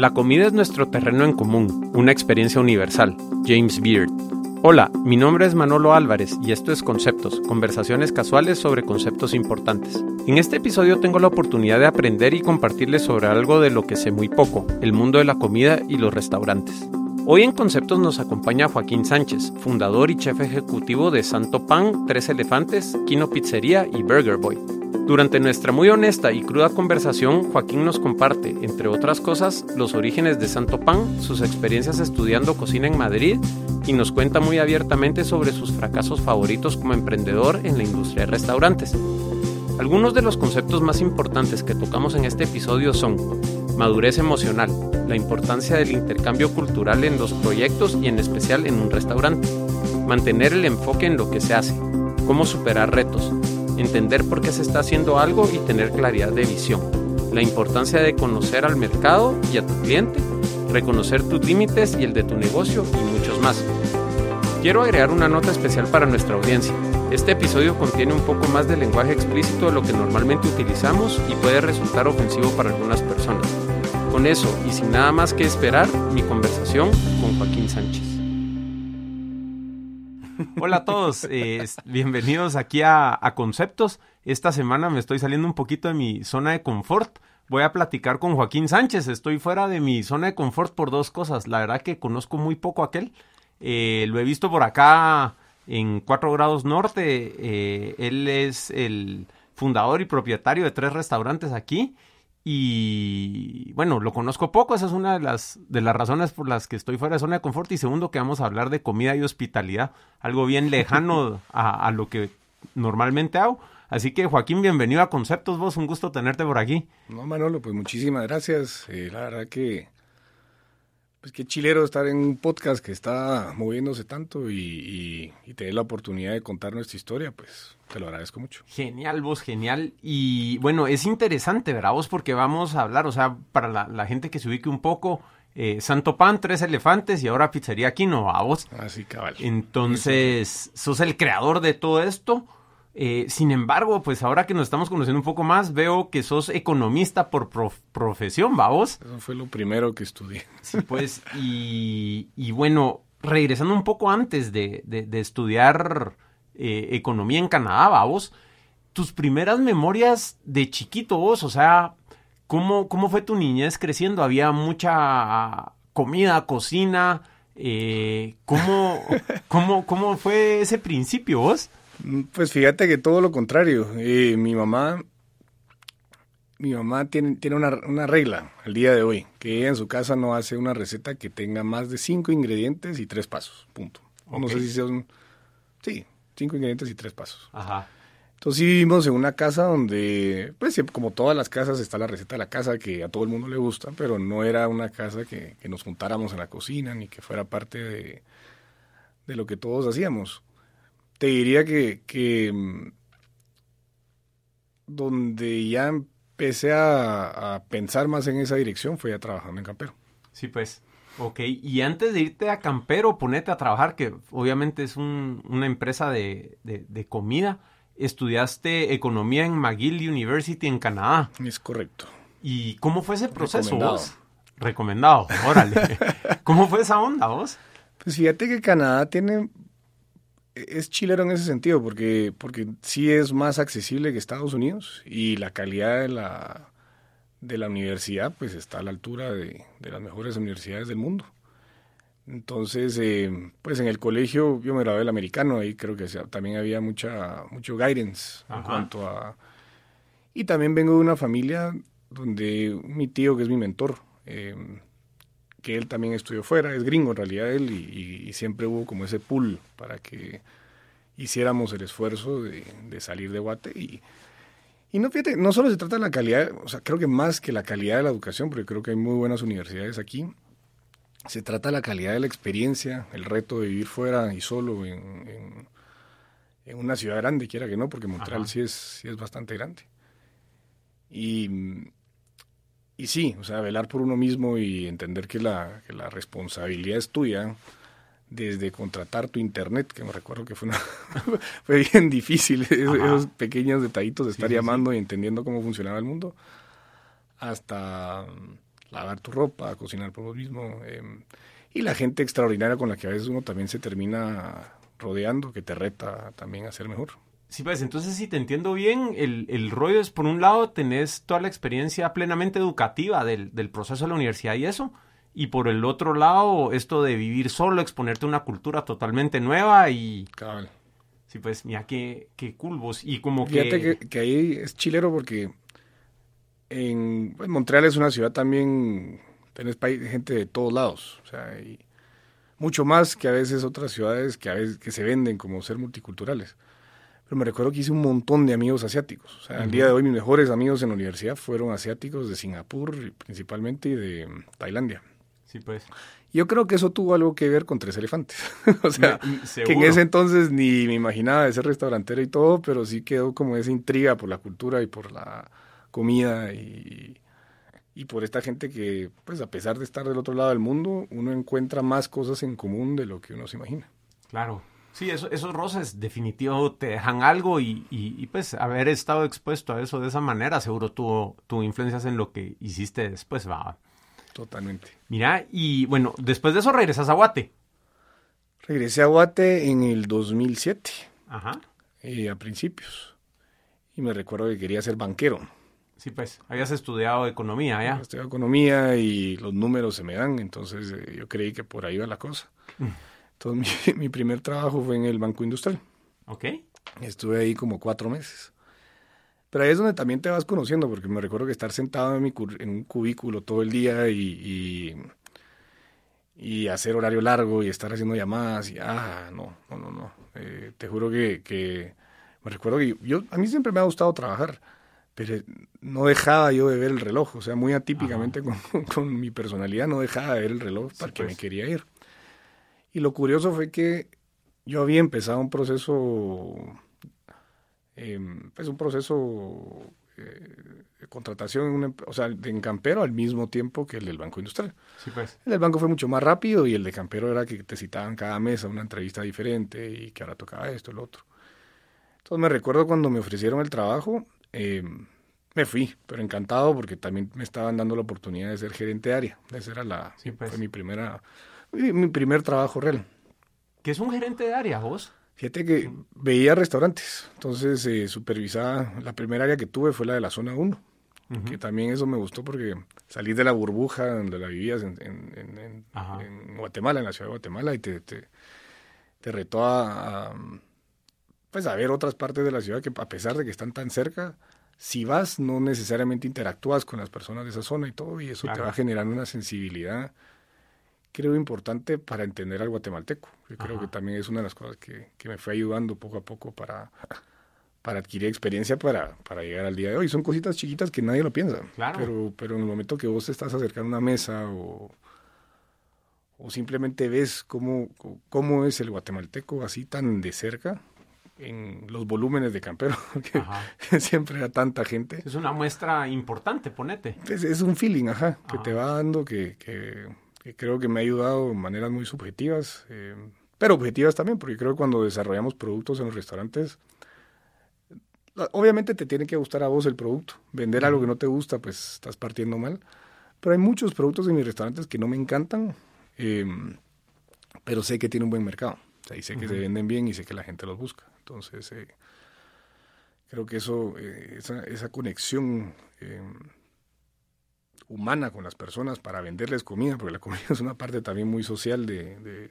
La comida es nuestro terreno en común, una experiencia universal. James Beard. Hola, mi nombre es Manolo Álvarez y esto es Conceptos, conversaciones casuales sobre conceptos importantes. En este episodio tengo la oportunidad de aprender y compartirles sobre algo de lo que sé muy poco, el mundo de la comida y los restaurantes. Hoy en Conceptos nos acompaña Joaquín Sánchez, fundador y chef ejecutivo de Santo Pan, Tres Elefantes, Quino Pizzería y Burger Boy. Durante nuestra muy honesta y cruda conversación, Joaquín nos comparte, entre otras cosas, los orígenes de Santo Pan, sus experiencias estudiando cocina en Madrid y nos cuenta muy abiertamente sobre sus fracasos favoritos como emprendedor en la industria de restaurantes. Algunos de los conceptos más importantes que tocamos en este episodio son madurez emocional, la importancia del intercambio cultural en los proyectos y en especial en un restaurante, mantener el enfoque en lo que se hace, cómo superar retos, entender por qué se está haciendo algo y tener claridad de visión, la importancia de conocer al mercado y a tu cliente, reconocer tus límites y el de tu negocio y muchos más. Quiero agregar una nota especial para nuestra audiencia. Este episodio contiene un poco más de lenguaje explícito de lo que normalmente utilizamos y puede resultar ofensivo para algunas personas. Con eso y sin nada más que esperar, mi conversación con Joaquín Sánchez. Hola a todos, bienvenidos aquí a, Conceptos. Esta semana me estoy saliendo un poquito de mi zona de confort. Voy a platicar con Joaquín Sánchez. Estoy fuera de mi zona de confort por dos cosas. La verdad que conozco muy poco a aquel. Eh, lo he visto por acá en 4 grados norte. Eh, él es el fundador y propietario de tres restaurantes aquí. Y bueno, lo conozco poco, esa es una de las, de las razones por las que estoy fuera de zona de confort. Y segundo, que vamos a hablar de comida y hospitalidad, algo bien lejano a, lo que normalmente hago. Así que Joaquín, bienvenido a Conceptos, vos, un gusto tenerte por aquí. No, Manolo, pues muchísimas gracias. Eh, la verdad que pues qué chilero estar en un podcast que está moviéndose tanto y, tener la oportunidad de contar nuestra historia, pues te lo agradezco mucho. Genial, vos, genial. Y bueno, es interesante, ¿verdad? Vos, porque vamos a hablar, o sea, para la, gente que se ubique un poco, eh, Santo Pan, Tres Elefantes y ahora Pizzería Quino, ¿a vos? Así, cabal. Entonces, sos el creador de todo esto. Eh, sin embargo, pues ahora que nos estamos conociendo un poco más, veo que sos economista por profesión, vos? Eso fue lo primero que estudié. Sí, pues, y, bueno, regresando un poco antes de, estudiar eh, economía en Canadá, vos? Tus primeras memorias de chiquito, vos, o sea, ¿cómo, cómo fue tu niñez creciendo? ¿Había mucha comida, cocina? Eh, ¿cómo, cómo, ¿Cómo fue ese principio, vos? Pues fíjate que todo lo contrario. Eh, mi mamá, mi mamá tiene, tiene una, regla al día de hoy, que ella en su casa no hace una receta que tenga más de cinco ingredientes y tres pasos, punto. No sé si son, sí, cinco ingredientes y tres pasos. Ajá. Entonces vivimos en una casa donde, pues como todas las casas, está la receta de la casa que a todo el mundo le gusta, pero no era una casa que, nos juntáramos en la cocina ni que fuera parte de, de lo que todos hacíamos te diría que, mm, donde ya empecé a, pensar más en esa dirección fue ya trabajando en Campero. Sí, pues. Ok, y antes de irte a Campero, ponete a trabajar, que obviamente es una empresa de, comida, estudiaste economía en McGill University en Canadá. Es correcto. ¿Y cómo fue ese proceso vos? Recomendado, órale. ¿Cómo fue esa onda vos? Pues fíjate que Canadá tiene es chilero en ese sentido, porque, porque sí es más accesible que Estados Unidos y la calidad de la, de la universidad pues está a la altura de, las mejores universidades del mundo. Entonces, eh, pues en el colegio yo me gradué del americano, ahí creo que también había mucha, mucho guidance en cuanto a... Y también vengo de una familia donde mi tío, que es mi mentor, eh, que él también estudió fuera, es gringo en realidad él, y, siempre hubo como ese pull para que hiciéramos el esfuerzo de, salir de Guate. Y, y no, fíjate, no solo se trata de la calidad, o sea, creo que más que la calidad de la educación, porque creo que hay muy buenas universidades aquí, se trata de la calidad de la experiencia, el reto de vivir fuera y solo en, en, una ciudad grande, quiera que no, porque Montreal sí es, sí es bastante grande. Y y sí, o sea, velar por uno mismo y entender que la, que la responsabilidad es tuya, desde contratar tu internet, que me recuerdo que fue, una fue bien difícil, esos pequeños detallitos de estar llamando y entendiendo cómo funcionaba el mundo, hasta lavar tu ropa, cocinar por vos mismo. em, y la gente extraordinaria con la que a veces uno también se termina rodeando, que te reta también a ser mejor. Sí, pues entonces si te entiendo bien, el, el rollo es por un lado tenés toda la experiencia plenamente educativa del, del proceso de la universidad y eso, y por el otro lado esto de vivir solo, exponerte a una cultura totalmente nueva y Cabal. sí, pues mira qué, qué cool vos. Y como Fíjate que... que, que ahí es chilero porque en pues, Montreal es una ciudad también, tenés gente de todos lados, o sea, y mucho más que a veces otras ciudades que a veces que se venden como ser multiculturales. Pero me recuerdo que hice un montón de amigos asiáticos. O sea, al día de hoy mis mejores amigos en la universidad fueron asiáticos de Singapur principalmente y de Tailandia. Sí, pues. Yo creo que eso tuvo algo que ver con Tres Elefantes. o sea, Me- que en ese entonces ni me imaginaba de ser restaurantero y todo, pero sí quedó como esa intriga por la cultura y por la comida y, y por esta gente que, pues a pesar de estar del otro lado del mundo, uno encuentra más cosas en común de lo que uno se imagina. Claro. Sí, eso- esos roces definitivo te dejan algo y, y- y, pues haber estado expuesto a eso de esa manera seguro tuvo, tuvo influencias en lo que hiciste después, va. Totalmente. Mira, y bueno, después de eso regresas a Guate. Regresé a Guate en el 2007, Ajá. eh, a principios, y me recuerdo que quería ser banquero. Sí, pues, habías estudiado economía, ¿ya? Estudié economía y los números se me dan, entonces eh, yo creí que por ahí va la cosa. Entonces mi, mi primer trabajo fue en el Banco Industrial. Ok. Estuve ahí como cuatro meses. Pero ahí es donde también te vas conociendo, porque me recuerdo que estar sentado en, mi en un cubículo todo el día y, y, y hacer horario largo y estar haciendo llamadas y, ah, no, no, no, no. Eh, te juro que, que me recuerdo que yo, a mí siempre me ha gustado trabajar, pero no dejaba yo de ver el reloj, o sea, muy atípicamente con, con mi personalidad no dejaba de ver el reloj para que pues. me quería ir. Y lo curioso fue que yo había empezado un proceso, eh, pues un proceso eh, de contratación, una em- o sea, de en Campero al mismo tiempo que el del Banco Industrial. Sí, pues. El del banco fue mucho más rápido y el de Campero era que te citaban cada mes a una entrevista diferente y que ahora tocaba esto, el otro. Entonces me recuerdo cuando me ofrecieron el trabajo, eh, me fui, pero encantado porque también me estaban dando la oportunidad de ser gerente de área. Esa era la, Sí, pues. fue mi primera, mi, mi primer trabajo real. ¿Qué es un gerente de área, vos? Fíjate que veía restaurantes, entonces eh, supervisaba, la primera área que tuve fue la de la zona 1, que también eso me gustó porque salí de la burbuja donde la vivías en, en- en- en- Guatemala, en la ciudad de Guatemala, y te, te, te retó a, a, pues a ver otras partes de la ciudad que a pesar de que están tan cerca, si vas no necesariamente interactúas con las personas de esa zona y todo, y eso te va generando una sensibilidad creo importante para entender al guatemalteco. Yo creo que también es una de las cosas que, que me fue ayudando poco a poco para, para adquirir experiencia para, para llegar al día de hoy. Son cositas chiquitas que nadie lo piensa. Claro. Pero, pero en el momento que vos te estás acercando a una mesa o, o simplemente ves cómo, cómo es el guatemalteco así tan de cerca en los volúmenes de Campero, que siempre era tanta gente. Es una muestra importante, ponete. Es, es un feeling, ajá, que Ajá. te va dando que, que- que creo que me ha ayudado de maneras muy subjetivas, eh, pero objetivas también, porque creo que cuando desarrollamos productos en los restaurantes, obviamente te tiene que gustar a vos el producto. Vender algo que no te gusta, pues estás partiendo mal. Pero hay muchos productos en mis restaurantes que no me encantan, eh, pero sé que tiene un buen mercado. O sea, y sé que se venden bien y sé que la gente los busca. Entonces, eh, creo que eso, eh, esa, esa conexión eh, humana con las personas para venderles comida, porque la comida es una parte también muy social de, de-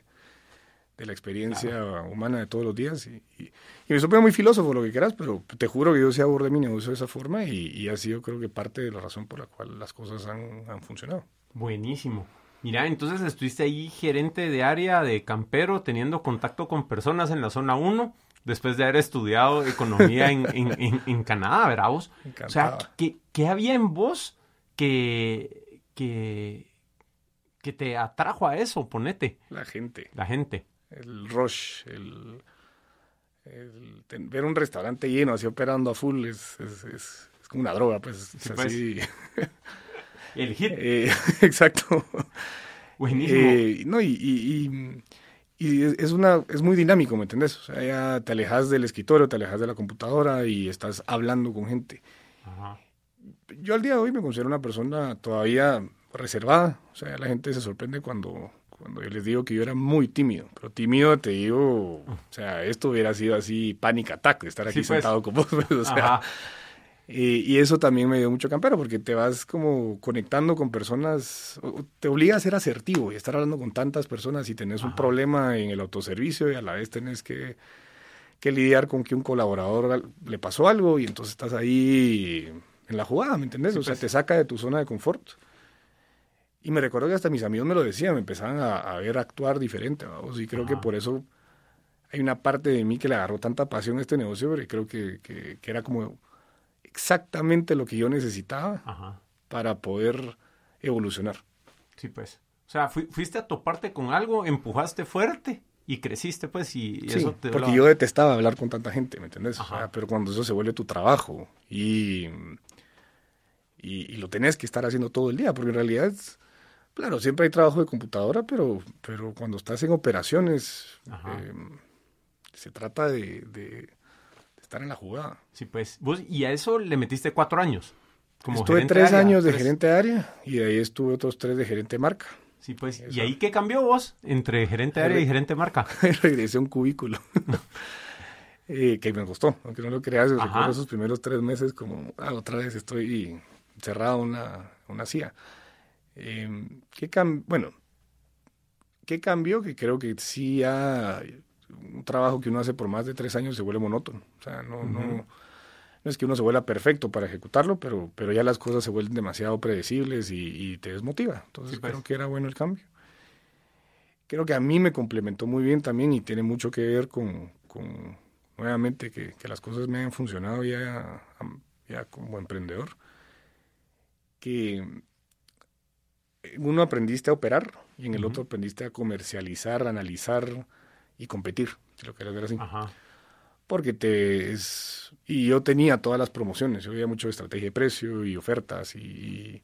de la experiencia humana de todos los días. Y, y, y me suena muy filósofo lo que quieras, pero te juro que yo sí abordé mi negocio de esa forma y, y ha sido creo que parte de la razón por la cual las cosas han, han funcionado. Buenísimo. Mira, entonces estuviste ahí gerente de área de campero, teniendo contacto con personas en la zona 1, después de haber estudiado economía en, en- en- en Canadá, ¿verdad vos? O sea. ¿qué, qué había en vos que, que, que te atrajo a eso? Ponete, La gente. la gente. el rush, el, el ten- ver un restaurante lleno, así operando a full, es, es, es- es como una droga, pues. es Sí, pues. así. El hit. Eh, exacto. Buenísimo. Eh, no, y, y, y- es una, es muy dinámico, ¿me entendés? O sea, ya te alejas del escritorio, te alejas de la computadora y estás hablando con gente. Ajá. Yo al día de hoy me considero una persona todavía reservada. O sea, la gente se sorprende cuando, cuando yo les digo que yo era muy tímido. Pero tímido te digo, o sea, esto hubiera sido así panic attack, estar aquí Sí, pues. sentado con vos. pues, o sea, Ajá. y, y eso también me dio mucho campero, porque te vas como conectando con personas, te obliga a ser asertivo y estar hablando con tantas personas y tenés un problema en el autoservicio y a la vez tenés que, que lidiar con que un colaborador le pasó algo y entonces estás ahí en la jugada, ¿me entendés? Sí, o sea, pues. te saca de tu zona de confort. Y me recuerdo que hasta mis amigos me lo decían, me empezaban a, a ver actuar diferente, vamos, y creo que por eso hay una parte de mí que le agarró tanta pasión a este negocio, porque creo que, que- que era como exactamente lo que yo necesitaba Ajá. para poder evolucionar. Sí, pues. O sea, fui- fuiste a toparte con algo, empujaste fuerte y creciste, pues, y Sí, eso te porque lo- yo detestaba hablar con tanta gente, ¿me entendés? O sea, pero cuando eso se vuelve tu trabajo y, y, y lo tenés que estar haciendo todo el día, porque en realidad, es- claro, siempre hay trabajo de computadora, pero, pero cuando estás en operaciones, eh, se trata de, de- de estar en la jugada. Sí, pues. Vos, y a eso le metiste cuatro años. Como Estuve tres área, años de tres- gerente de área y de ahí estuve otros tres de gerente de marca. Sí, pues. ¿Y ahí qué cambió vos entre gerente de área y gerente de marca? regresé a un cubículo. Eh, que me gustó, aunque no lo creas, recuerdo esos primeros tres meses como, ah, otra vez estoy encerrado en una, una CIA. Eh, ¿qué cam- bueno, ¿qué cambió? Que creo que sí ya un trabajo que uno hace por más de tres años se vuelve monótono. O sea, no, no, no es que uno se vuelva perfecto para ejecutarlo, pero, pero ya las cosas se vuelven demasiado predecibles y, y te desmotiva. Entonces Sí, pues. creo que era bueno el cambio. Creo que a mí me complementó muy bien también y tiene mucho que ver con, con nuevamente, que, que las cosas me han funcionado ya, ya como emprendedor. Que en uno aprendiste a operar y en el otro aprendiste a comercializar, analizar y competir, si lo quieres ver así Ajá. porque te es y yo tenía todas las promociones yo veía mucho de estrategia de precio y ofertas y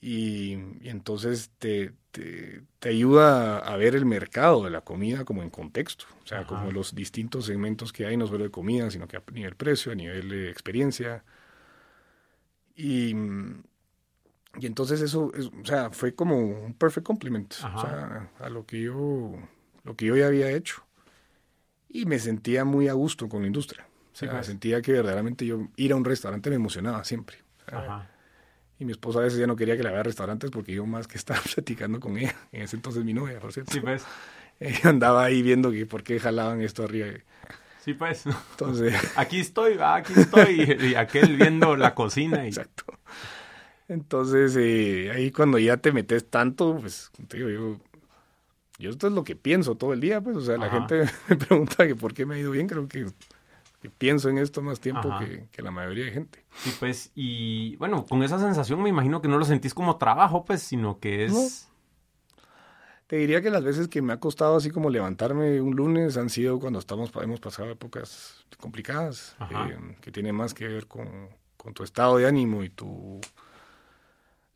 y, y entonces te, te, te ayuda a ver el mercado de la comida como en contexto o sea Ajá. como los distintos segmentos que hay no solo de comida sino que a nivel precio a nivel de experiencia y y entonces eso es- o sea fue como un perfect o sea a lo que yo lo que yo ya había hecho y me sentía muy a gusto con la industria. O Sí, pues. sentía que verdaderamente yo ir a un restaurante me emocionaba siempre. O sea, Ajá. Y mi esposa a veces ya no quería que la vea a restaurantes porque yo más que estaba platicando con ella, en ese entonces mi novia, por cierto, Sí, pues. ella andaba ahí viendo que por qué jalaban esto arriba. Sí, pues. Entonces, Aquí estoy, va, aquí estoy. Y, y aquel viendo la cocina. Y... exacto. Entonces, eh, ahí cuando ya te metes tanto, pues, digo, yo, yo esto es lo que pienso todo el día, pues, o sea, la gente me pregunta que por qué me ha ido bien, creo que, que pienso en esto más tiempo que la mayoría de gente. Sí, pues. Y bueno, con esa sensación me imagino que no lo sentís como trabajo, pues, sino que es. Te diría que las veces que me ha costado así como levantarme un lunes han sido cuando estamos, hemos pasado épocas complicadas, eh, que tiene más que ver con, con tu estado de ánimo y tu,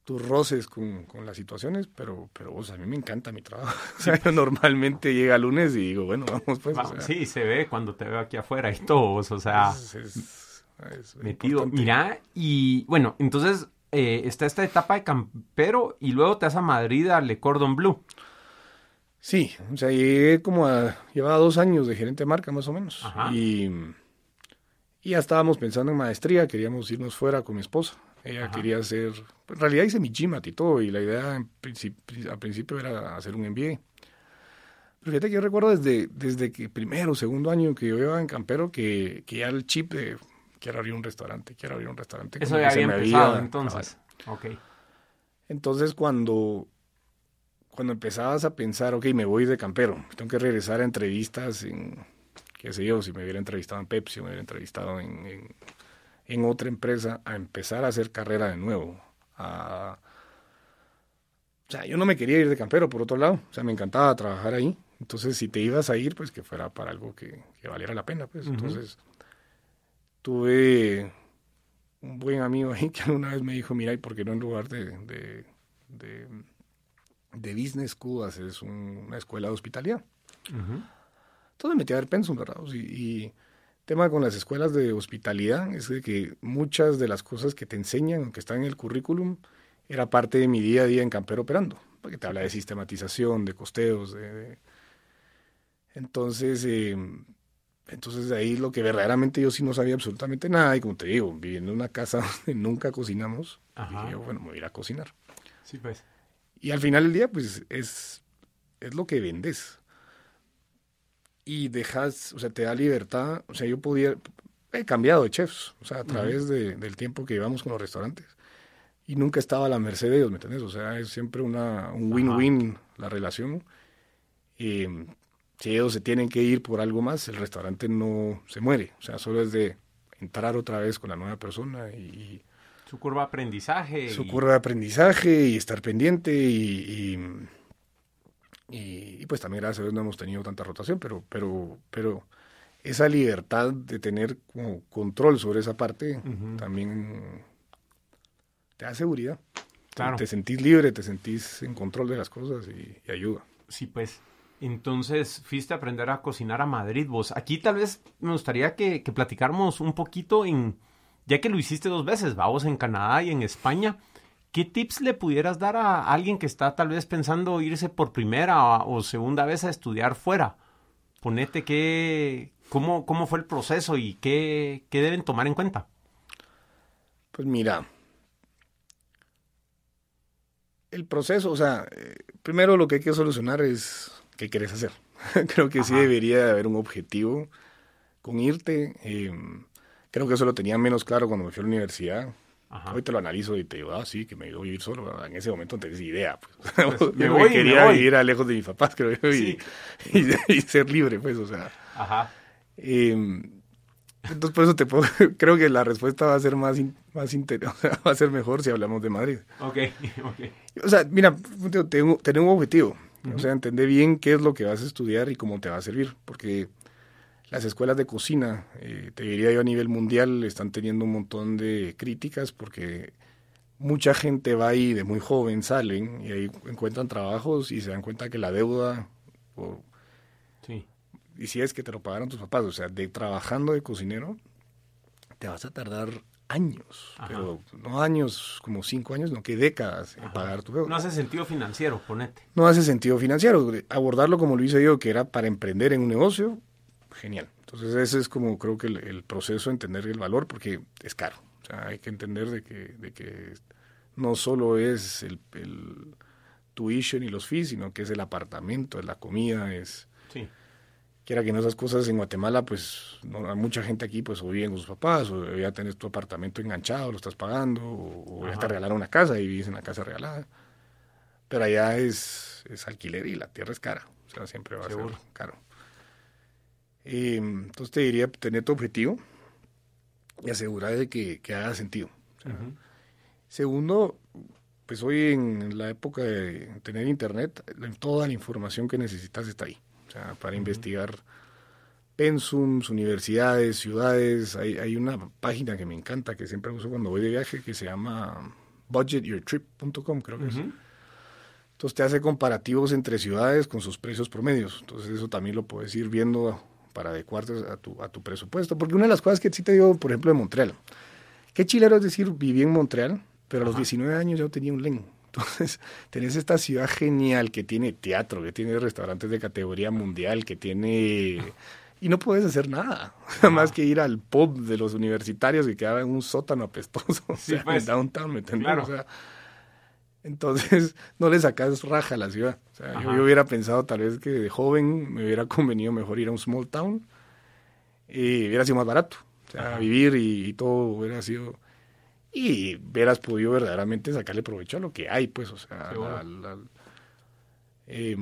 tus roces con, con las situaciones, pero, pero o sea, a mí me encanta mi trabajo. O sea, yo normalmente llega lunes y digo, bueno, vamos pues. Va, o sea, sí, se ve cuando te veo aquí afuera y todo, o sea, es- es- es metido. importante. Mira, y bueno, entonces eh, está esta etapa de campero y luego te vas a Madrid a Le Cordon Bleu. Sí, o sea, llegué como a, llevaba dos años de gerente de marca más o menos. Ajá. Y, y ya estábamos pensando en maestría, queríamos irnos fuera con mi esposa. Ella Ajá. quería hacer, en realidad hice mi GMAT y todo, y la idea en principi- al principio era hacer un MBA. Pero fíjate que yo recuerdo desde, desde que primero, segundo año que yo iba en Campero, que, que ya el chip de quiero abrir un restaurante, quiero abrir un restaurante. Eso ya había empezado había- entonces. Ok. entonces, cuando, cuando empezabas a pensar, ok, me voy de campero, tengo que regresar a entrevistas en, qué sé yo, si me hubiera entrevistado en Pepsi, me hubiera entrevistado en, en, en otra empresa, a empezar a hacer carrera de nuevo. A, o sea, yo no me quería ir de campero, por otro lado, o sea, me encantaba trabajar ahí. Entonces, si te ibas a ir, pues que fuera para algo que, que valiera la pena, pues. Entonces, tuve un buen amigo ahí que una vez me dijo, mira, ¿y por qué no en lugar de, de, de, de Business School haces un- una escuela de hospitalidad? Ujú. Entonces me metí a ver Pensum, ¿verdad? Y, y tema con las escuelas de hospitalidad es de que muchas de las cosas que te enseñan o que están en el currículum era parte de mi día a día en Campero operando, porque te habla de sistematización, de costeos, de... Entonces, eh, entonces de ahí lo que verdaderamente yo sí no sabía absolutamente nada, y como te digo, viviendo en una casa donde nunca cocinamos, dije yo, bueno, me voy a ir a cocinar. Sí, pues. Y al final del día, pues es, es lo que vendes. Y dejas, o sea, te da libertad. O sea, yo podía, he cambiado de chefs, o sea, a través de, del tiempo que llevamos con los restaurantes. Y nunca estaba a la merced de ellos, ¿me entiendes? O sea, es siempre una, un win-win la relación. Y si ellos se tienen que ir por algo más, el restaurante no se muere. O sea, solo es de entrar otra vez con la nueva persona y, su curva de aprendizaje. Su curva de aprendizaje y estar pendiente y, y, pues también gracias a Dios no hemos tenido tanta rotación, pero, pero, pero esa libertad de tener como control sobre esa parte también te da seguridad. Claro. Te sentís libre, te sentís en control de las cosas y, ayuda. Sí, pues. Entonces, fuiste a aprender a cocinar a Madrid vos. Aquí tal vez me gustaría que, que platicáramos un poquito en ya que lo hiciste dos veces, vamos en Canadá y en España, ¿qué tips le pudieras dar a alguien que está tal vez pensando irse por primera o segunda vez a estudiar fuera? Ponete qué, cómo, cómo fue el proceso y qué, qué deben tomar en cuenta. Pues mira, el proceso, o sea, eh, primero lo que hay que solucionar es qué quieres hacer. Creo que sí debería haber un objetivo con irte. Eh, Creo que eso lo tenía menos claro cuando me fui a la universidad. Hoy te lo analizo y te digo, ah, sí, que me iba a vivir solo. En ese momento no tenés idea. Pues. pues me voy, quería vivir a lejos de mis papás, creo yo, y, ser libre, pues, o sea. Ajá. Em, entonces, por eso te puedo, creo que la respuesta va a ser más, más va a ser mejor si hablamos de Madrid. Ok, ok. O sea, mira, tengo, tener un objetivo. O sea, entender bien qué es lo que vas a estudiar y cómo te va a servir. Porque las escuelas de cocina, eh, te diría yo a nivel mundial, están teniendo un montón de críticas porque mucha gente va ahí de muy joven, salen y ahí encuentran trabajos y se dan cuenta que la deuda, sí. y si es que te lo pagaron tus papás, o sea, de trabajando de cocinero, te vas a tardar años, pero no años como cinco años, no que décadas en pagar tu deuda. No hace sentido financiero, ponete. No hace sentido financiero. Abordarlo como lo hice yo, que era para emprender en un negocio, genial. Entonces ese es como creo que el, proceso, entender el valor, porque es caro. O sea, hay que entender de que, de que no solo es el, el tuition y los fees, sino que es el apartamento, es la comida, es... Sí. Quiera que no esas cosas en Guatemala, pues no, hay mucha gente aquí pues o viven con sus papás, o ya tenés tu apartamento enganchado, lo estás pagando, o, ya te regalaron una casa y vives en la casa regalada. Pero allá es, es alquiler y la tierra es cara, o sea, siempre va a ser caro. Eh, entonces te diría tener tu objetivo y asegurar de que, haga sentido. Segundo, pues hoy en la época de tener internet, toda la información que necesitas está ahí. O sea, para investigar pensums, universidades, ciudades. Hay, hay una página que me encanta, que siempre uso cuando voy de viaje, que se llama budgetyourtrip.com, creo que es. Entonces te hace comparativos entre ciudades con sus precios promedios. Entonces eso también lo puedes ir viendo para adecuarte a tu, a tu presupuesto. Porque una de las cosas que sí te digo, por ejemplo, de Montreal. Qué chilero es decir, viví en Montreal, pero a los 19 años yo tenía un len. Entonces, tenés esta ciudad genial que tiene teatro, que tiene restaurantes de categoría mundial, que tiene... Y no puedes hacer nada, más que ir al pub de los universitarios que quedaba en un sótano apestoso, o sea, pues, en downtown, ¿me entiendes? O sea, entonces, no le sacas raja a la ciudad. O sea, yo, hubiera pensado tal vez que de joven me hubiera convenido mejor ir a un small town y hubiera sido más barato. O sea, vivir y, todo hubiera sido... Y hubieras podido verdaderamente sacarle provecho a lo que hay, pues, o sea, eh,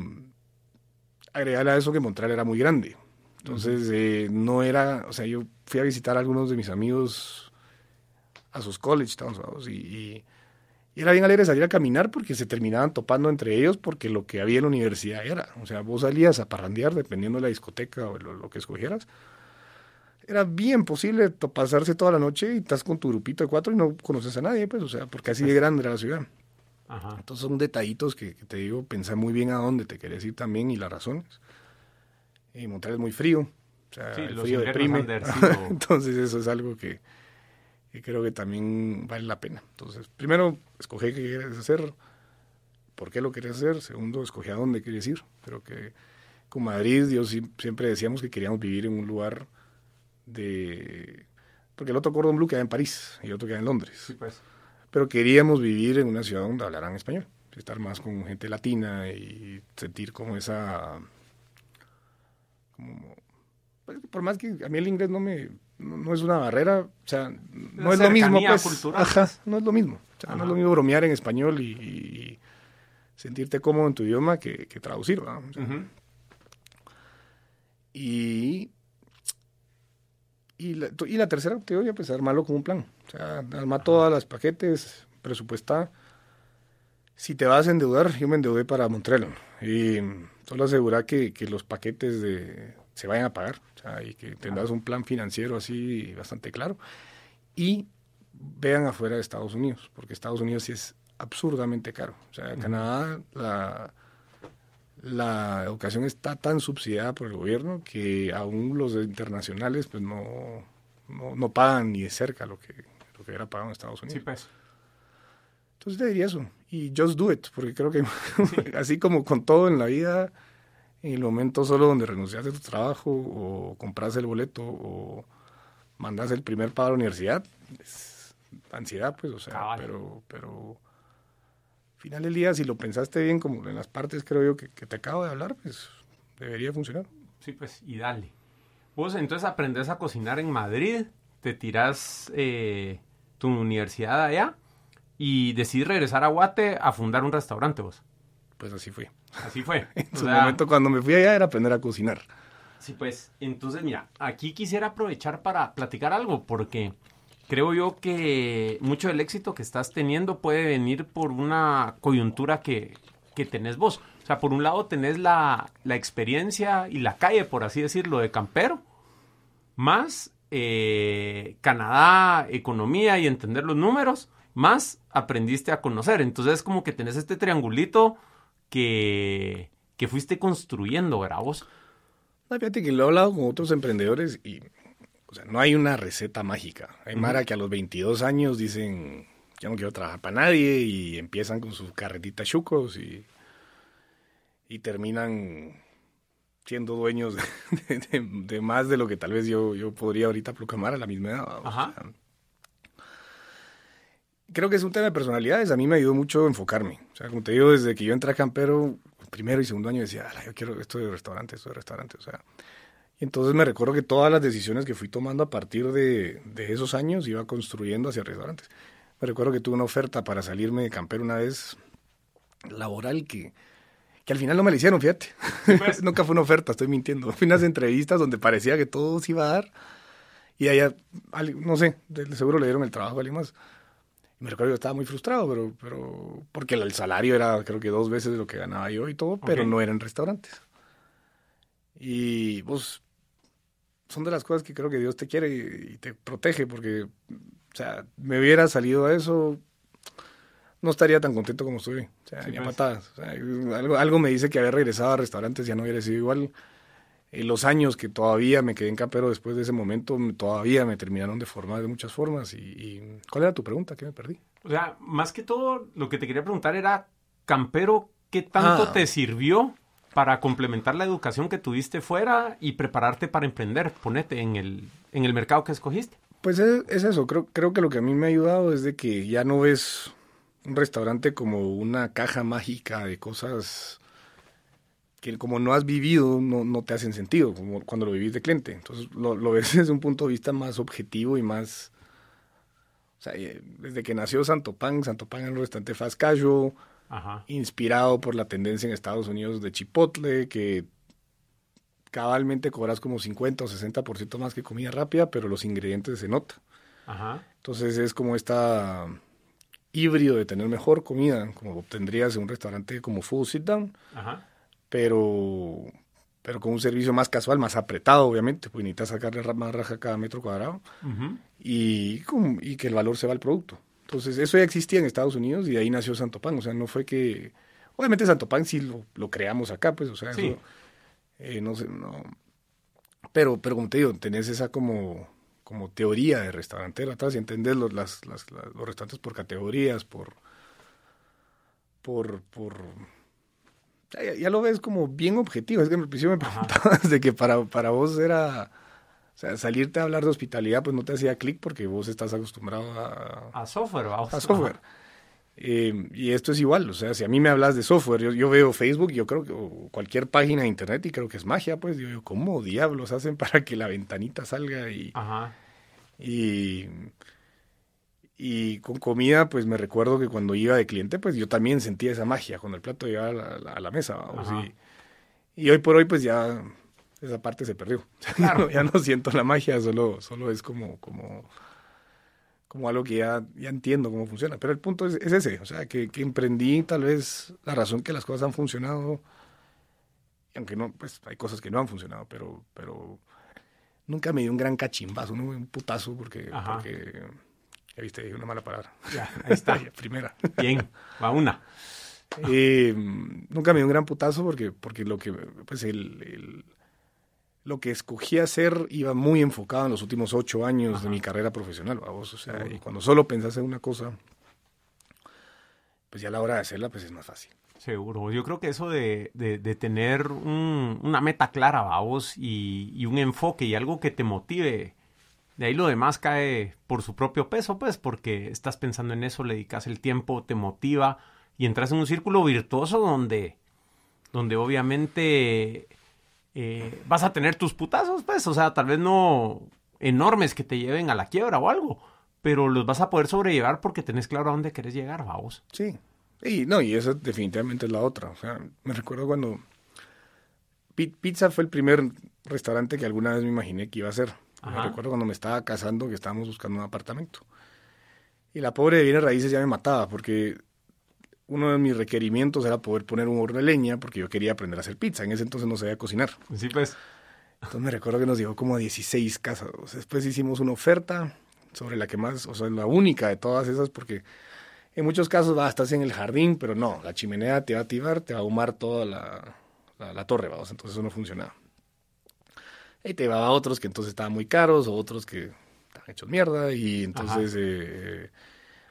agregarle a eso que Montreal era muy grande. Entonces, eh, no era, o sea, yo fui a visitar a algunos de mis amigos a sus college towns, y y era bien alegre salir a caminar porque se terminaban topando entre ellos porque lo que había en la universidad era. O sea, vos salías a parrandear dependiendo de la discoteca o lo, que escogieras. Era bien posible pasarse toda la noche y estás con tu grupito de cuatro y no conoces a nadie, pues, o sea, porque así de grande era la ciudad. Ajá. Entonces son detallitos que, te digo, pensar muy bien a dónde te querés ir también y las razones. Y Montreal es muy frío, o sea, el frío deprime. Entonces eso es algo que, y creo que también vale la pena. Entonces, primero, escoge qué quieres hacer, por qué lo quieres hacer. Segundo, escoge a dónde quieres ir. Pero que con Madrid, yo siempre decíamos que queríamos vivir en un lugar de... Porque el otro Cordon Blue queda en París y el otro queda en Londres. Sí, pues. Pero queríamos vivir en una ciudad donde hablaran español. Estar más con gente latina y sentir como esa... Como, pues, por más que a mí el inglés no me no, es una barrera, o sea, no es lo mismo, pues, ajá, no es lo mismo, o sea, no es lo mismo bromear en español y, sentirte cómodo en tu idioma que, traducir, ¿verdad? Y y la, y la tercera, te voy a pues armarlo como un plan. O sea, armar todas las paquetes, presupuestar. Si te vas a endeudar, yo me endeudé para Montreal. Y solo asegurar que, que los paquetes de, se vayan a pagar y que tendrás un plan financiero así bastante claro. Y vean afuera de Estados Unidos, porque Estados Unidos sí es absurdamente caro. O sea, en Canadá la, la educación está tan subsidiada por el gobierno que aún los internacionales pues no, no, pagan ni de cerca lo que, lo que era pagado en Estados Unidos. Sí, pues. Entonces te diría eso. Y just do it, porque creo que así como con todo en la vida el momento solo donde renunciaste a tu trabajo o compras el boleto o mandas el primer pago a la universidad, es ansiedad, pues, o sea, pero, pero final del día, si lo pensaste bien, como en las partes creo yo que, te acabo de hablar, pues debería funcionar. Sí, pues, y dale. Vos entonces aprendes a cocinar en Madrid, te tiras eh, tu universidad allá y decidís regresar a Guate a fundar un restaurante vos. Pues así fue. Así fue. en su momento cuando me fui allá era aprender a cocinar. Sí, pues, entonces mira, aquí quisiera aprovechar para platicar algo, porque creo yo que mucho del éxito que estás teniendo puede venir por una coyuntura que, que tenés vos. O sea, por un lado tenés la, la experiencia y la calle, por así decirlo, de campero, más eh, Canadá, economía y entender los números, más aprendiste a conocer. Entonces es como que tenés este triangulito que, que fuiste construyendo, ¿verdad vos? No, fíjate que lo he hablado con otros emprendedores y, o sea, no hay una receta mágica. Hay Mara que a los 22 años dicen, ya no quiero trabajar para nadie y empiezan con sus carretitas chucos y, y terminan siendo dueños de, más de lo que tal vez yo, yo podría ahorita proclamar a la misma edad. Ajá creo que es un tema de personalidades. A mí me ayudó mucho enfocarme. O sea, como te digo, desde que yo entré a Campero, primero y segundo año decía, yo quiero esto de restaurante, esto de restaurante. O sea, y entonces me recuerdo que todas las decisiones que fui tomando a partir de, de esos años iba construyendo hacia restaurantes. Me recuerdo que tuve una oferta para salirme de Campero una vez laboral que, que al final no me la hicieron, fíjate. Pues. Nunca fue una oferta, estoy mintiendo. Fui unas entrevistas donde parecía que todo se iba a dar y allá, no sé, seguro le dieron el trabajo a alguien más me recuerdo que estaba muy frustrado, pero, pero porque el salario era creo que dos veces lo que ganaba yo y todo, pero no eran restaurantes. Y pues son de las cosas que creo que Dios te quiere y, te protege, porque, o sea, me hubiera salido a eso, no estaría tan contento como estoy. O sea, ni a pues. patadas. algo, algo me dice que haber regresado a restaurantes ya no hubiera sido igual los años que todavía me quedé en Campero después de ese momento, todavía me terminaron de formar de muchas formas. Y, ¿Cuál era tu pregunta? ¿Qué me perdí? O sea, más que todo, lo que te quería preguntar era, Campero, ¿qué tanto ah. te sirvió para complementar la educación que tuviste fuera y prepararte para emprender? Ponete en el, en el mercado que escogiste. Pues es, es eso, creo, creo que lo que a mí me ha ayudado es de que ya no ves un restaurante como una caja mágica de cosas que como no has vivido, no, no te hacen sentido, como cuando lo vivís de cliente. Entonces lo, lo ves desde un punto de vista más objetivo y más... O sea, eh, desde que nació Santo Pan, Santo Pan era un restaurante fast casual, inspirado por la tendencia en Estados Unidos de Chipotle, que cabalmente cobras como 50 o 60% más que comida rápida, pero los ingredientes se nota. Entonces es como esta híbrido de tener mejor comida, como obtendrías en un restaurante como Full Sit Down, Ajá pero, pero con un servicio más casual, más apretado, obviamente, pues necesitas sacarle más raja cada metro cuadrado y, y que el valor se va al producto. Entonces, eso ya existía en Estados Unidos y de ahí nació Santo Pan. O sea, no fue que. Obviamente, Santo Pan sí lo, lo creamos acá, pues, o sea, eh, no sé, no. Pero, pero como te digo, tenés esa como, como teoría de restaurantero atrás y entender los, las, las, los restaurantes por categorías, por... por, por ya, lo ves como bien objetivo. Es que en principio me preguntabas de que para, para vos era... O sea, salirte a hablar de hospitalidad, pues no te hacía clic porque vos estás acostumbrado a... A software, a, software. Eh, y esto es igual, o sea, si a mí me hablas de software, yo, yo veo Facebook, yo creo que cualquier página de internet y creo que es magia, pues yo ¿cómo diablos hacen para que la ventanita salga y... Ajá. Y, y con comida, pues me recuerdo que cuando iba de cliente, pues yo también sentía esa magia cuando el plato llegaba a la, mesa. Y, y, hoy por hoy, pues ya esa parte se perdió. Claro. ya no siento la magia, solo, solo es como, como, como algo que ya, ya entiendo cómo funciona. Pero el punto es, es ese, o sea, que, que, emprendí tal vez la razón que las cosas han funcionado, aunque no, pues hay cosas que no han funcionado, pero, pero nunca me dio un gran cachimbazo, ¿no? un putazo, porque, porque ya viste, una mala palabra. Ya, ahí está. Primera. Bien, va una. Eh, nunca me dio un gran putazo porque, porque lo que, pues el lo que escogí hacer iba muy enfocado en los últimos ocho años de mi carrera profesional, vamos. O sea, y cuando solo pensás en una cosa, pues ya a la hora de hacerla, pues es más fácil. Seguro. Yo creo que eso de, de, tener una meta clara, vamos, y, y, un enfoque y algo que te motive, de ahí lo demás cae por su propio peso, pues, porque estás pensando en eso, le dedicas el tiempo, te motiva y entras en un círculo virtuoso donde, donde obviamente eh, vas a tener tus putazos, pues, o sea, tal vez no enormes que te lleven a la quiebra o algo, pero los vas a poder sobrellevar porque tenés claro a dónde querés llegar, vamos. Sí, y no, y eso definitivamente es la otra. O sea, me recuerdo cuando Pizza fue el primer restaurante que alguna vez me imaginé que iba a ser. Me recuerdo cuando me estaba casando que estábamos buscando un apartamento. Y la pobre de bienes raíces ya me mataba porque uno de mis requerimientos era poder poner un horno de leña porque yo quería aprender a hacer pizza. En ese entonces no sabía cocinar. Sí, pues. Entonces me recuerdo que nos llegó como a 16 casas. Después hicimos una oferta sobre la que más, o sea, la única de todas esas porque en muchos casos va, estás en el jardín, pero no, la chimenea te va a activar, te va a ahumar toda la, la, torre, vamos, entonces eso no funcionaba. Y te va a otros que entonces estaban muy caros o otros que estaban hechos mierda y entonces... Eh,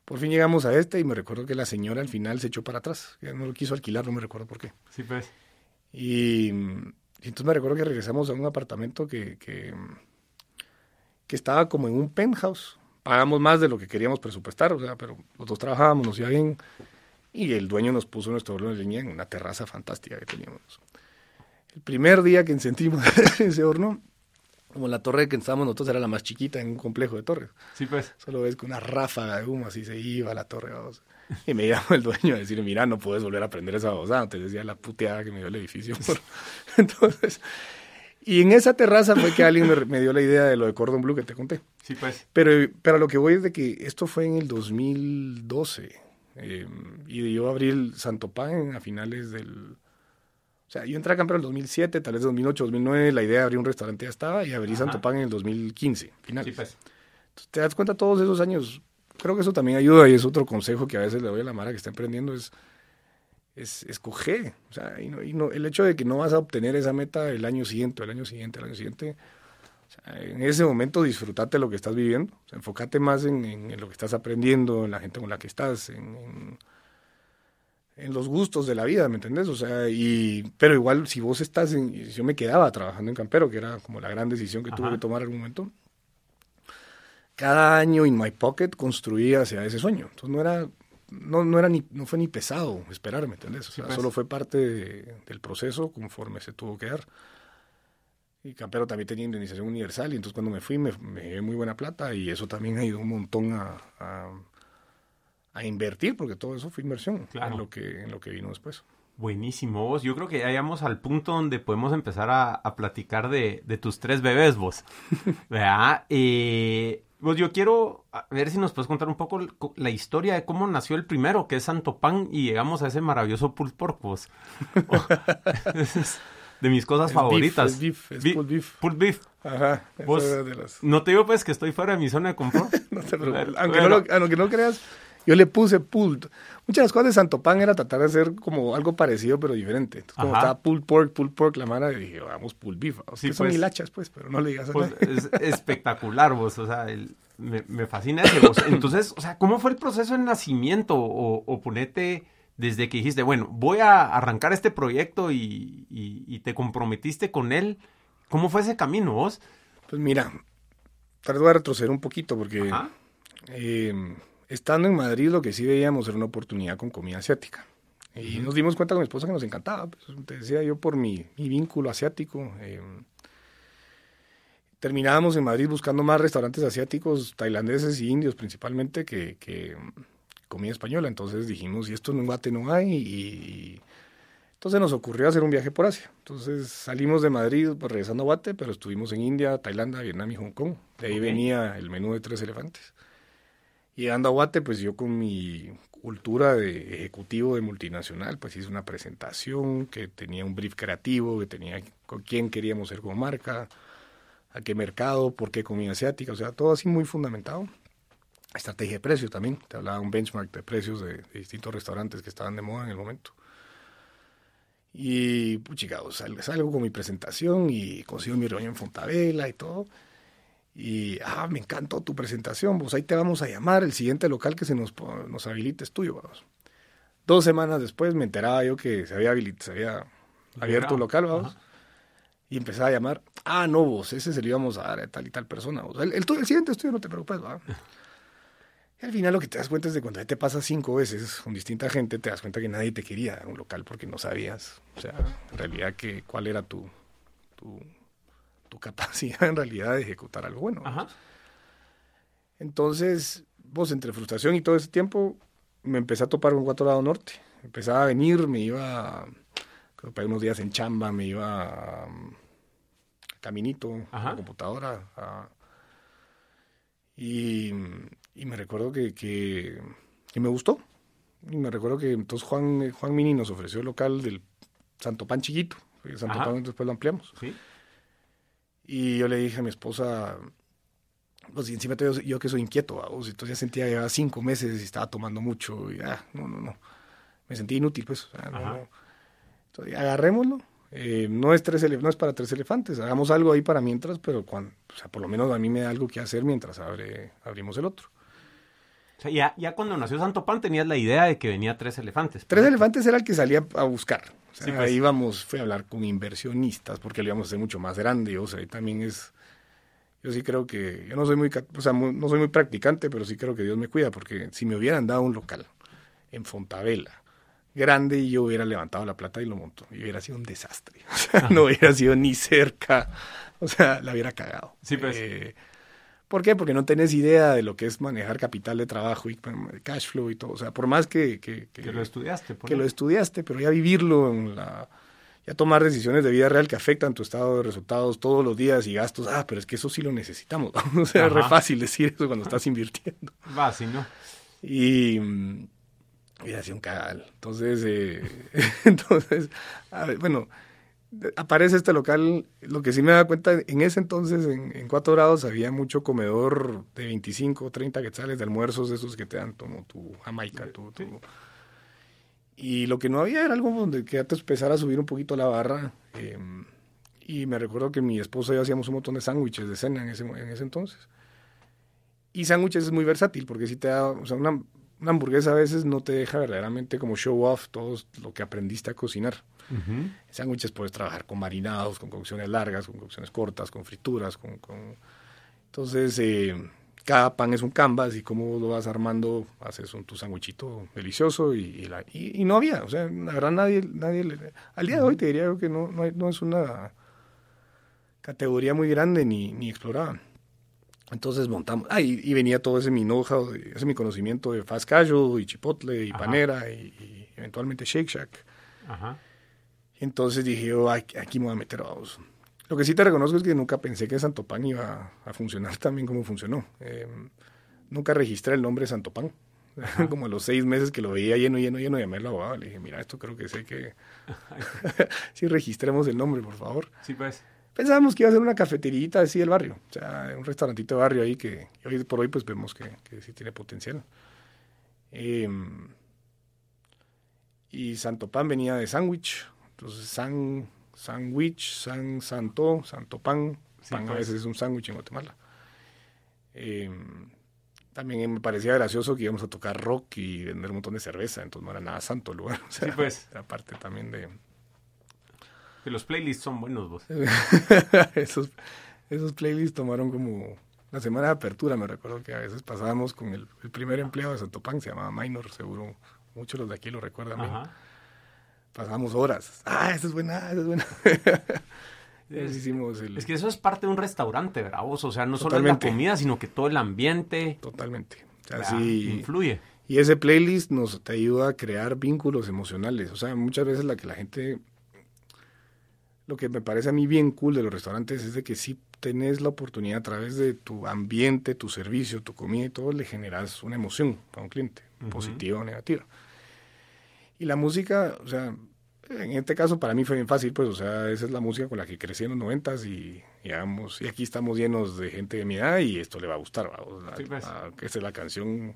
por fin llegamos a este y me recuerdo que la señora al final se echó para atrás. Ya no lo quiso alquilar, no me recuerdo por qué. Sí, pues. Y, entonces me recuerdo que regresamos a un apartamento que, que, estaba como en un penthouse. Pagamos más de lo que queríamos presupuestar, o sea, pero los dos trabajábamos, nos iba bien. Y el dueño nos puso nuestro de leña en una terraza fantástica que teníamos. El primer día que encendimos ese horno, como la torre que estábamos nosotros era la más chiquita en un complejo de torres. Sí, pues. Solo ves que una ráfaga de humo así se iba a la torre. Y me llamó el dueño a decir, mira, no puedes volver a aprender esa babosada. Te decía la puteada que me dio el edificio. Entonces, y en esa terraza fue que alguien me, dio la idea de lo de Cordon Blue que te conté. Sí, pues. Pero, pero lo que voy es de que esto fue en el 2012. Eh, y yo abrí el Santo Pan a finales del o sea, yo entré a Camper en el 2007, tal vez 2008, 2009, la idea de abrir un restaurante ya estaba y abrí Santo Pan en el 2015, final. Sí, pues. Entonces, te das cuenta todos esos años. Creo que eso también ayuda y es otro consejo que a veces le doy a la Mara que está emprendiendo es, es escoger. O sea, y no, y no, el hecho de que no vas a obtener esa meta el año siguiente, el año siguiente, el año siguiente. O sea, en ese momento disfrutate lo que estás viviendo. O sea, enfócate más en, en, lo que estás aprendiendo, en la gente con la que estás, en en los gustos de la vida, ¿me entendés? O sea, y, pero igual si vos estás en, yo me quedaba trabajando en Campero, que era como la gran decisión que tuve que tomar en algún momento, cada año en my pocket construía hacia ese sueño. Entonces no era, no, no era ni, no fue ni pesado esperar, ¿me entendés? O sea, pues. solo fue parte del proceso conforme se tuvo que dar. Y Campero también tenía indemnización universal y entonces cuando me fui me, me muy buena plata y eso también ido un montón a a invertir, porque todo eso fue inversión en, lo que, en lo que vino después. Buenísimo, vos. Yo creo que ya llegamos al punto donde podemos empezar a, platicar de, tus tres bebés, vos. ¿Verdad? Eh, vos, yo quiero ver si nos puedes contar un poco la historia de cómo nació el primero, que es Santo Pan, y llegamos a ese maravilloso pulled pork, vos. de mis cosas favoritas. Beef, es beef, pulled beef. Pulled beef. Ajá. Vos, No te digo pues que estoy fuera de mi zona de confort. no te preocupes. Aunque, no lo, aunque no creas Yo le puse pulled. Muchas de las cosas de Santo Pan era tratar de hacer como algo parecido, pero diferente. Entonces, como estaba pulled pork, pulled pork, la mano, dije, vamos, pulled beef. O sí, son pues, hilachas, pues, pero no le digas pues, Es espectacular, vos. O sea, me, fascina ese vos. Entonces, o sea, ¿cómo fue el proceso de nacimiento? O, o ponete desde que dijiste, bueno, voy a arrancar este proyecto y, y, te comprometiste con él. ¿Cómo fue ese camino vos? Pues mira, tardó a retroceder un poquito porque eh, estando en Madrid lo que sí veíamos era una oportunidad con comida asiática. Y nos dimos cuenta con mi esposa que nos encantaba. Pues, te decía yo por mi, vínculo asiático. Eh, terminábamos en Madrid buscando más restaurantes asiáticos, tailandeses y indios principalmente, que, que comida española. Entonces dijimos, y esto en Guate no hay, y, entonces nos ocurrió hacer un viaje por Asia. Entonces salimos de Madrid pues, regresando a Guate, pero estuvimos en India, Tailandia, Vietnam y Hong Kong. De ahí venía el menú de tres elefantes. Llegando a Guate, pues yo con mi cultura de ejecutivo de multinacional, pues hice una presentación que tenía un brief creativo, que tenía con quién queríamos ser como marca, a qué mercado, por qué comida asiática, o sea, todo así muy fundamentado estrategia de precios también. Te hablaba un benchmark de precios de, distintos restaurantes que estaban de moda en el momento. Y, puchica, salgo con mi presentación y consigo mi reunión en Fontavela y todo. Y, ah, me encantó tu presentación, pues ahí te vamos a llamar, el siguiente local que se nos, nos habilite es tuyo, vamos. Dos semanas después me enteraba yo que se había, se había abierto un local, vamos. Y empezaba a llamar, ah, no, vos, ese se lo íbamos a dar a tal y tal persona. El, el, el, siguiente estudio no te preocupes, va. Y al final lo que te das cuenta es de cuando te pasa cinco veces con distinta gente, te das cuenta que nadie te quería un local porque no sabías, o sea, en realidad que, cuál era tu, tu, capacidad en realidad de ejecutar algo bueno. Entonces, vos entre frustración y todo ese tiempo, me empecé a topar con Cuatro Lado Norte. Empezaba a venir, me iba, creo que unos días en chamba, me iba a, caminito, a la computadora, y y me recuerdo que, que, me gustó. Y me recuerdo que entonces Juan, Juan Mini nos ofreció el local del Santo Pan chiquito. Santo Pan después lo ampliamos. Y yo le dije a mi esposa, pues y encima yo, yo que soy inquieto, vamos, entonces ya sentía ya cinco meses y estaba tomando mucho y ah, no, no, no. Me sentí inútil, pues. Entonces, agarrémoslo. Eh, no, es tres no es para tres elefantes, hagamos algo ahí para mientras, pero cuando, o sea, por lo menos a mí me da algo que hacer mientras abre, abrimos el otro. O sea, ya, ya cuando nació Santo Pan tenías la idea de que venía Tres Elefantes. Tres Elefantes era el que salía a buscar. O sea, pues. Ahí íbamos, fue a hablar con inversionistas porque lo íbamos a hacer mucho más grande. O sea, ahí también es... Yo sí creo que... Yo no soy muy, o sea, no soy muy practicante, pero sí creo que Dios me cuida porque si me hubieran dado un local en Fontavela, grande y yo hubiera levantado la plata y lo monto. Y hubiera sido un desastre. O sea, no hubiera sido ni cerca. O sea, la hubiera cagado. Sí, pues. Eh, ¿Por qué? Porque no tenés idea de lo que es manejar capital de trabajo y cash flow y todo. O sea, por más que... Que, lo estudiaste. que lo estudiaste, pero ya vivirlo en la... Ya tomar decisiones de vida real que afectan tu estado de resultados todos los días y gastos. Ah, pero es que eso sí lo necesitamos. o sea, es re fácil decir eso cuando estás invirtiendo. Va, sí, ¿no? Y... Y así un cagal. Entonces, eh, entonces, a ver, bueno, aparece este local, lo que sí me da cuenta, en ese entonces en, Cuatro Grados había mucho comedor de 25 o 30 quetzales de almuerzos de esos que te dan como tu jamaica, tu, Y lo que no había era algo donde que te empezara a subir un poquito la barra. Em, y me recuerdo que mi esposa y yo hacíamos un montón de sándwiches de cena en ese, en ese entonces. Y sándwiches es muy versátil porque si te da, o sea, una, una hamburguesa a veces no te deja verdaderamente como show off todo lo que aprendiste a cocinar. En sándwiches puedes trabajar con marinados, con cocciones largas, con cocciones cortas, con frituras, con... con... Entonces, eh, cada pan es un canvas y cómo lo vas armando, haces un tu sándwichito delicioso y, y, no había, o sea, la verdad nadie, nadie al día de hoy te diría que no, no, no es una categoría muy grande ni, ni explorada. Entonces montamos, ah, y, venía todo ese mi know ese mi conocimiento de fast casual y chipotle y panera y, eventualmente Shake Shack. Ajá. Entonces dije yo, aquí me voy a meter a vos. Lo que sí te reconozco es que nunca pensé que Santo Pan iba a, funcionar tan bien como funcionó. Em, nunca registré el nombre Santo Pan. como a los seis meses que lo veía lleno, lleno, lleno, llamé al abogado. Le dije, mira, esto creo que sé que... sí, registremos el nombre, por favor. Sí, pues pensábamos que iba a ser una cafeterita así del barrio, o sea, un restaurantito de barrio ahí que hoy por hoy pues vemos que, que sí tiene potencial. Em, y Santo Pan venía de sándwich. Entonces, san, sándwich, san, santo, santo pan. pan a pues. veces es un sándwich en Guatemala. Em, también me parecía gracioso que íbamos a tocar rock y vender un montón de cerveza, entonces no era nada santo el lugar. O sea, Sí, pues. Aparte también de... Que los playlists son buenos, vos. esos, esos playlists tomaron como la semana de apertura, me recuerdo que a veces pasábamos con el, el primer empleado de Santo Pan, se llamaba Minor, seguro muchos los de aquí lo recuerdan bien. Ajá. Pasábamos horas. Ah, esa es buena, esa es buena. Es- Entonces hicimos el... Es que eso es parte de un restaurante, ¿verdad? vos? O sea, no solo Totalmente. la comida, sino que todo el ambiente Totalmente. O sea, ¿verdad? sí, influye. Y ese playlist nos te ayuda a crear vínculos emocionales. O sea, muchas veces la que la gente... Lo que me parece a mí bien cool de los restaurantes es de que sí tenés la oportunidad a través de tu ambiente, tu servicio, tu comida y todo, le generas una emoción a un cliente, positiva o negativa. Y la música, o sea, en este caso para mí fue bien fácil, pues, o sea, esa es la música con la que crecí en los noventas y, hagamos- y aquí estamos llenos de gente de mi edad y esto le va a gustar. vamos, a- Sí, pues. a- que esa es la canción,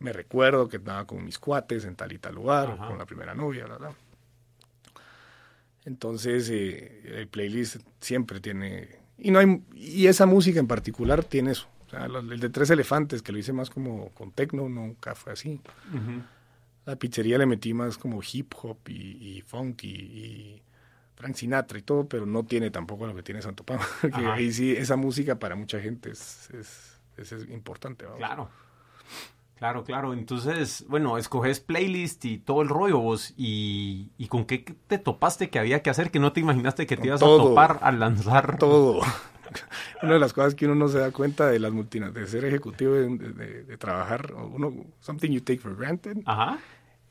me recuerdo que estaba con mis cuates en tal y tal lugar, Ajá. con la primera novia, bla, bla. Entonces, eh, el playlist siempre tiene... Y, no hay, y esa música en particular tiene eso. O sea, el de Tres Elefantes, que lo hice más como con techno, nunca fue así. Ujú. La pizzería le metí más como hip hop y, y funk y, y Frank Sinatra y todo, pero no tiene tampoco lo que tiene Santo. Porque Ajá. ahí sí, esa música para mucha gente es, es, es- es importante. ¿vamos? Claro. Claro, claro. Entonces, bueno, escoges playlist y todo el rollo vos. ¿Y, y con qué te topaste que había que hacer que no te imaginaste que te ibas todo. a topar al lanzar? Todo. Una de las cosas que uno no se da cuenta de las multinacionales, de ser ejecutivo, de, de- de trabajar, uno, something you take for granted, Ajá.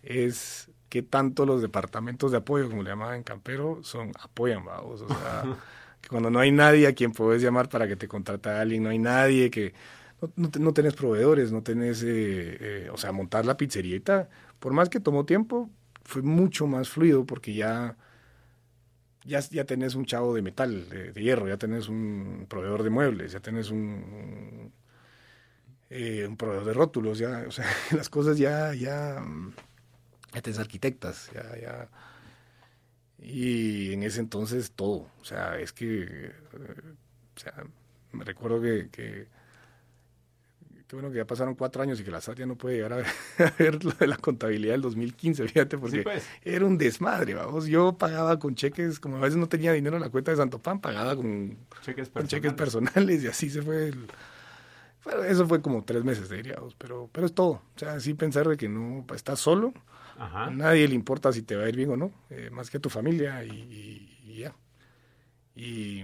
Es que tanto los departamentos de apoyo, como le llamaban en Campero, son apoyan, vamos. O sea, que cuando no hay nadie a quien puedes llamar para que te contrate a alguien, no hay nadie que... No, no, te- no tenés proveedores, no tenés... eh, eh, o sea, montar la pizzerita, por más que tomó tiempo, fue mucho más fluido porque ya... Ya, ya tenés un chavo de metal, de, de hierro, ya tenés un proveedor de muebles, ya tenés un, un, eh, un proveedor de rótulos, ya, o sea, las cosas ya, ya, mm, ya tenés arquitectas, ya, ya. Y en ese entonces todo, o sea, es que, eh, o sea, me recuerdo que, que, que bueno que ya pasaron cuatro años y que la SAT ya no puede llegar a ver, a ver lo de la contabilidad del 2015, fíjate, porque Sí, pues. era un desmadre, vamos. Yo pagaba con cheques, como a veces no tenía dinero en la cuenta de Santo Pan, pagaba con, Cheques con cheques personales. personales y así se fue. el- bueno, eso fue como tres meses, diríamos, pero, pero es todo. O sea, sí pensar de que no estás solo, Ajá. a nadie le importa si te va a ir bien o no, eh, más que a tu familia y, y- y ya. Y,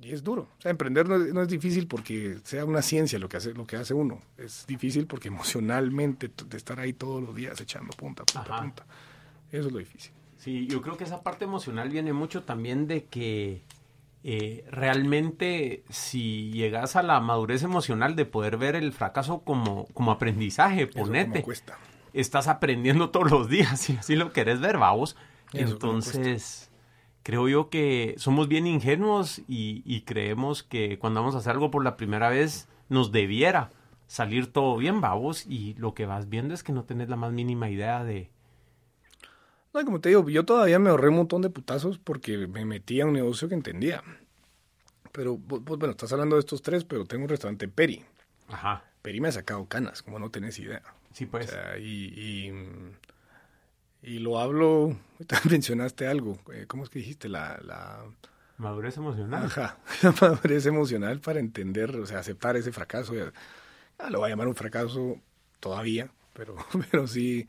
y es duro. O sea, emprender no es, no es difícil porque sea una ciencia lo que hace, lo que hace uno. Es difícil porque emocionalmente de estar ahí todos los días echando punta, punta, Ajá. punta. Eso es lo difícil. Sí, yo creo que esa parte emocional viene mucho también de que eh, realmente si llegas a la madurez emocional de poder ver el fracaso como, como aprendizaje, Eso como ponete, cuesta. Estás aprendiendo todos los días, si así lo querés ver, vamos. Entonces, creo yo que somos bien ingenuos y, y creemos que cuando vamos a hacer algo por la primera vez nos debiera salir todo bien, vamos, y lo que vas viendo es que no tenés la más mínima idea de... No, como te digo, yo todavía me ahorré un montón de putazos porque me metí a un negocio que entendía. Pero, vos, bueno, estás hablando de estos tres, pero tengo un restaurante Peri. Ajá, Peri me ha sacado canas, como no tenés idea. Sí pues. O sea, y, y, mm, y lo hablo, mencionaste algo, eh, ¿cómo es que dijiste? La, la, Madurez emocional. ajá, la madurez emocional para entender, o sea, aceptar ese fracaso. Lo voy a llamar un fracaso todavía, pero, pero sí,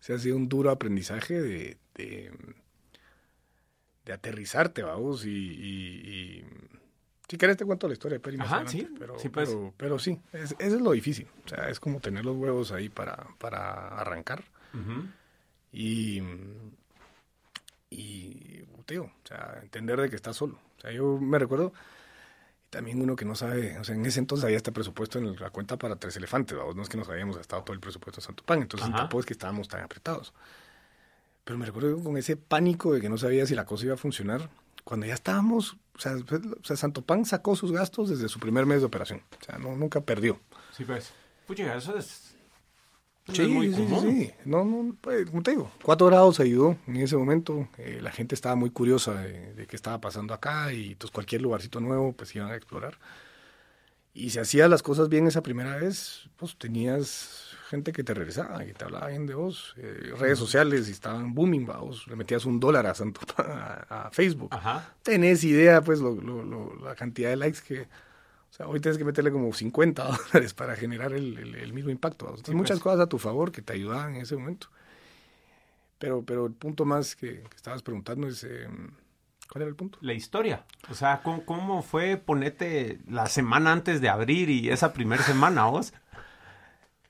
sí ha sido un duro aprendizaje de, de, de aterrizarte, vamos, y, y- y- si querés te cuento la historia de Peri más Ajá, adelante, sí, pero, sí, pues. pero, pero sí, es- eso es lo difícil, o sea, es como tener los huevos ahí para, para arrancar. Y, y tío, o sea, entender de que estás solo. O sea, yo me recuerdo, también uno que no sabe, o sea, en ese entonces había este presupuesto en la cuenta para tres elefantes, no es que nos habíamos gastado todo el presupuesto de Santo Pan, entonces Ajá. tampoco es que estábamos tan apretados. Pero me recuerdo con ese pánico de que no sabía si la cosa iba a funcionar, cuando ya estábamos, o sea, o sea, Santo Pan sacó sus gastos desde su primer mes de operación, o sea, no, nunca perdió. Sí, pues. Pucha, eso es. Sí, sí, sí, No, no, pues, como te digo, cuatro grados ayudó en ese momento. Eh, la gente estaba muy curiosa de, qué estaba pasando acá y pues cualquier lugarcito nuevo pues iban a explorar. Y si hacías las cosas bien esa primera vez, pues tenías gente que te regresaba, que te hablaba bien de vos. Eh, redes sociales estaban booming, vos le metías un dólar a, Santo, a, Facebook. Ajá. Tenés idea, pues, lo, la cantidad de likes que o sea, hoy tienes que meterle como 50 dólares para generar el, mismo impacto. Entonces, muchas pues. cosas a tu favor que te ayudaban en ese momento. Pero, pero el punto más que, estabas preguntando es, em, ¿cuál era el punto? La historia. O sea, ¿cómo, fue ponerte la semana antes de abrir y esa primera semana vos?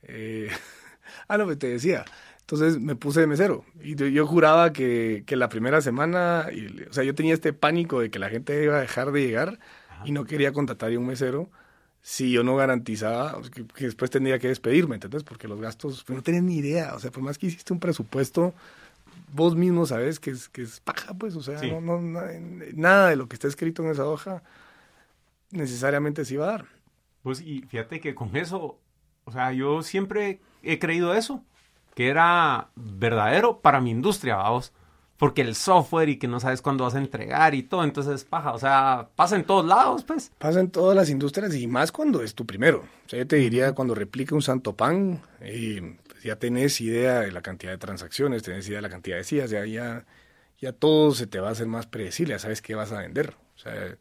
Eh, ah, no, te decía. Entonces me puse de mesero y yo, juraba que, que, la primera semana, y, o sea, yo tenía este pánico de que la gente iba a dejar de llegar y no quería contratar a un mesero si yo no garantizaba que, después tendría que despedirme, ¿entendés? Porque los gastos, pues no tenía ni idea, o sea, por más que hiciste un presupuesto, vos mismo sabes que es, que es paja, pues, o sea, no, no, nada de lo que está escrito en esa hoja necesariamente se iba a dar. Pues, y fíjate que con eso, o sea, yo siempre he creído eso, que era verdadero para mi industria, vamos porque el software y que no sabes cuándo vas a entregar y todo, entonces paja, o sea, pasa en todos lados, pues. Pasa en todas las industrias y más cuando es tu primero. O sea, yo te diría, cuando replica un santo pan, y pues, ya tenés idea de la cantidad de transacciones, tenés idea de la cantidad de sillas, ya, ya, ya todo se te va a hacer más predecible, ya sabes qué vas a vender. O sea,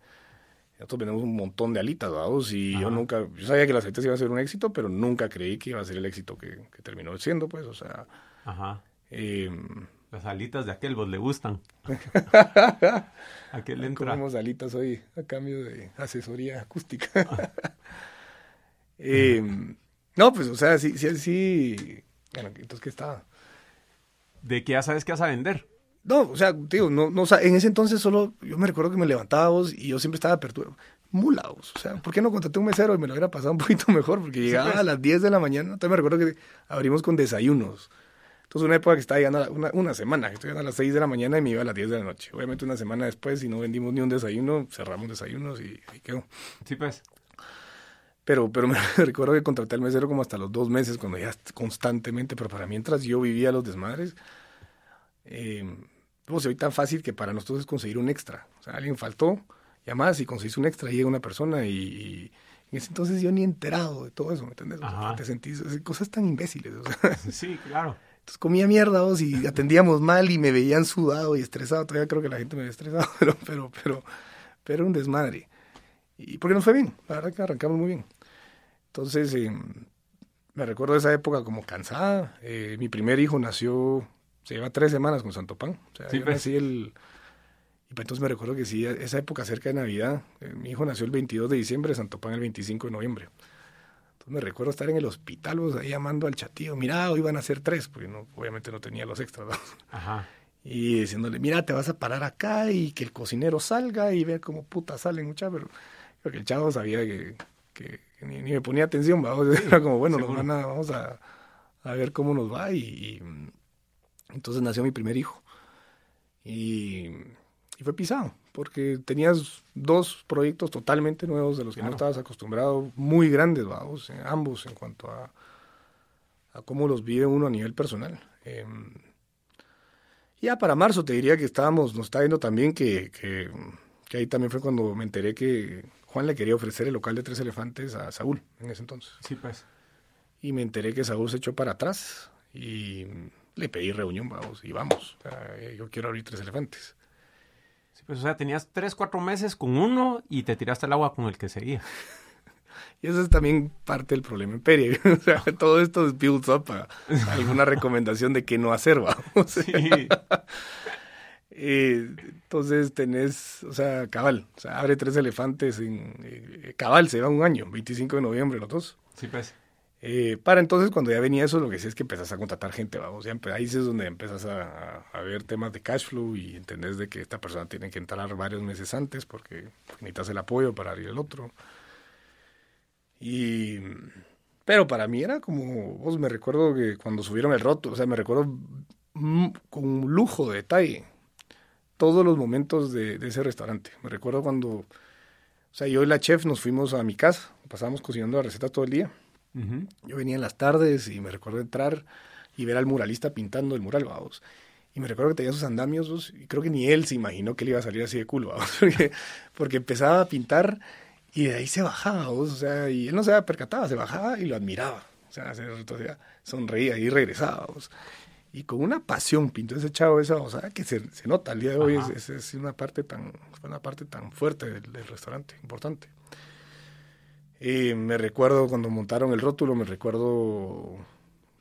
nosotros vendemos un montón de alitas, ¿vamos? Y yo nunca, yo sabía que las alitas iban a ser un éxito, pero nunca creí que iba a ser el éxito que, terminó siendo, pues, o sea... Ajá. Eh, las alitas de aquel vos le gustan. aquel entra. Comemos alitas hoy a cambio de asesoría acústica. eh, no, pues, o sea, sí, sí, sí. Bueno, entonces, ¿qué estaba? De que ya sabes que vas a vender. No, o sea, tío, no, no, en ese entonces solo, yo me recuerdo que me levantaba vos y yo siempre estaba apertura. Mulaos, o sea, ¿por qué no contraté un mesero y me lo hubiera pasado un poquito mejor? Porque llegaba pues. a las 10 de la mañana, entonces me recuerdo que abrimos con desayunos. Entonces, una época que estaba llegando, una, una semana, que estoy llegando a las 6 de la mañana y me iba a las 10 de la noche. Obviamente, una semana después, si no vendimos ni un desayuno, cerramos desayunos y ahí quedó. Sí, pues. Pero, pero me recuerdo que contraté al mesero como hasta los dos meses, cuando ya constantemente, pero para mientras yo vivía los desmadres, eh, pues hoy tan fácil que para nosotros es conseguir un extra. O sea, alguien faltó, llamás y conseguís un extra, llega una persona y, en ese entonces yo ni enterado de todo eso, ¿me entiendes? te sentís, cosas tan imbéciles. O sea. Sí, claro. Entonces comía mierda vos y atendíamos mal y me veían sudado y estresado. Todavía creo que la gente me ve estresado, pero, pero, pero, pero un desmadre. Y porque nos fue bien, la verdad que arrancamos muy bien. Entonces, eh, me recuerdo esa época como cansada. Eh, mi primer hijo nació, se lleva tres semanas con Santo Pan. O sea, yo nací el... Y pues entonces me recuerdo que sí, esa época cerca de Navidad, eh, mi hijo nació el 22 de diciembre, Santo Pan el 25 de noviembre me recuerdo estar en el hospital, vos, ahí llamando al chatío, mira, hoy van a ser tres, porque no, obviamente no tenía los extras. Ajá. Y diciéndole, mira, te vas a parar acá y que el cocinero salga y vea cómo puta salen, mucha, pero creo que el chavo sabía que, que, ni, me ponía atención, ¿vamos? era como, bueno, nos van a, vamos a, a, ver cómo nos va. Y, y, entonces nació mi primer hijo. Y, y fue pisado porque tenías dos proyectos totalmente nuevos de los que no estabas acostumbrado, muy grandes, vamos, ambos en cuanto a, a cómo los vive uno a nivel personal. Em, ya para marzo te diría que estábamos, nos está viendo también que, que, ahí también fue cuando me enteré que Juan le quería ofrecer el local de Tres Elefantes a Saúl en ese entonces. Sí, pues. Y me enteré que Saúl se echó para atrás y le pedí reunión, vamos, y vamos. yo quiero abrir Tres Elefantes. Pues, o sea, tenías tres, cuatro meses con uno y te tiraste el agua con el que seguía. Y eso es también parte del problema en Peri. O sea, todo esto es builds up a, alguna recomendación de qué no hacer, vamos. Sí. entonces tenés, o sea, cabal, o sea, abre tres elefantes en eh, cabal, se va un año, 25 de noviembre los dos. Sí, pues. Eh, para entonces, cuando ya venía eso, lo que sí es que empezás a contratar gente, vamos, ya ahí es donde empezás a, ver temas de cash flow y entendés de que esta persona tiene que entrar varios meses antes porque necesitas el apoyo para abrir el otro. Y, pero para mí era como, vos me recuerdo que cuando subieron el roto, o sea, me recuerdo con lujo de detalle todos los momentos de, de ese restaurante. Me recuerdo cuando, o sea, yo y la chef nos fuimos a mi casa, pasábamos cocinando la receta todo el día Yo venía en las tardes y me recuerdo entrar y ver al muralista pintando el mural, vamos. Y me recuerdo que tenía sus andamios, y creo que ni él se imaginó que le iba a salir así de culo, vamos, porque, porque empezaba a pintar y de ahí se bajaba, o sea, y él no se había percatado, se bajaba y lo admiraba. O sea, se, sonreía y regresaba. Y con una pasión pintó ese chavo esa, o sea, que se, se nota al día de hoy, es, es, una parte tan, una parte tan fuerte del, del restaurante, importante. Y me recuerdo cuando montaron el rótulo, me recuerdo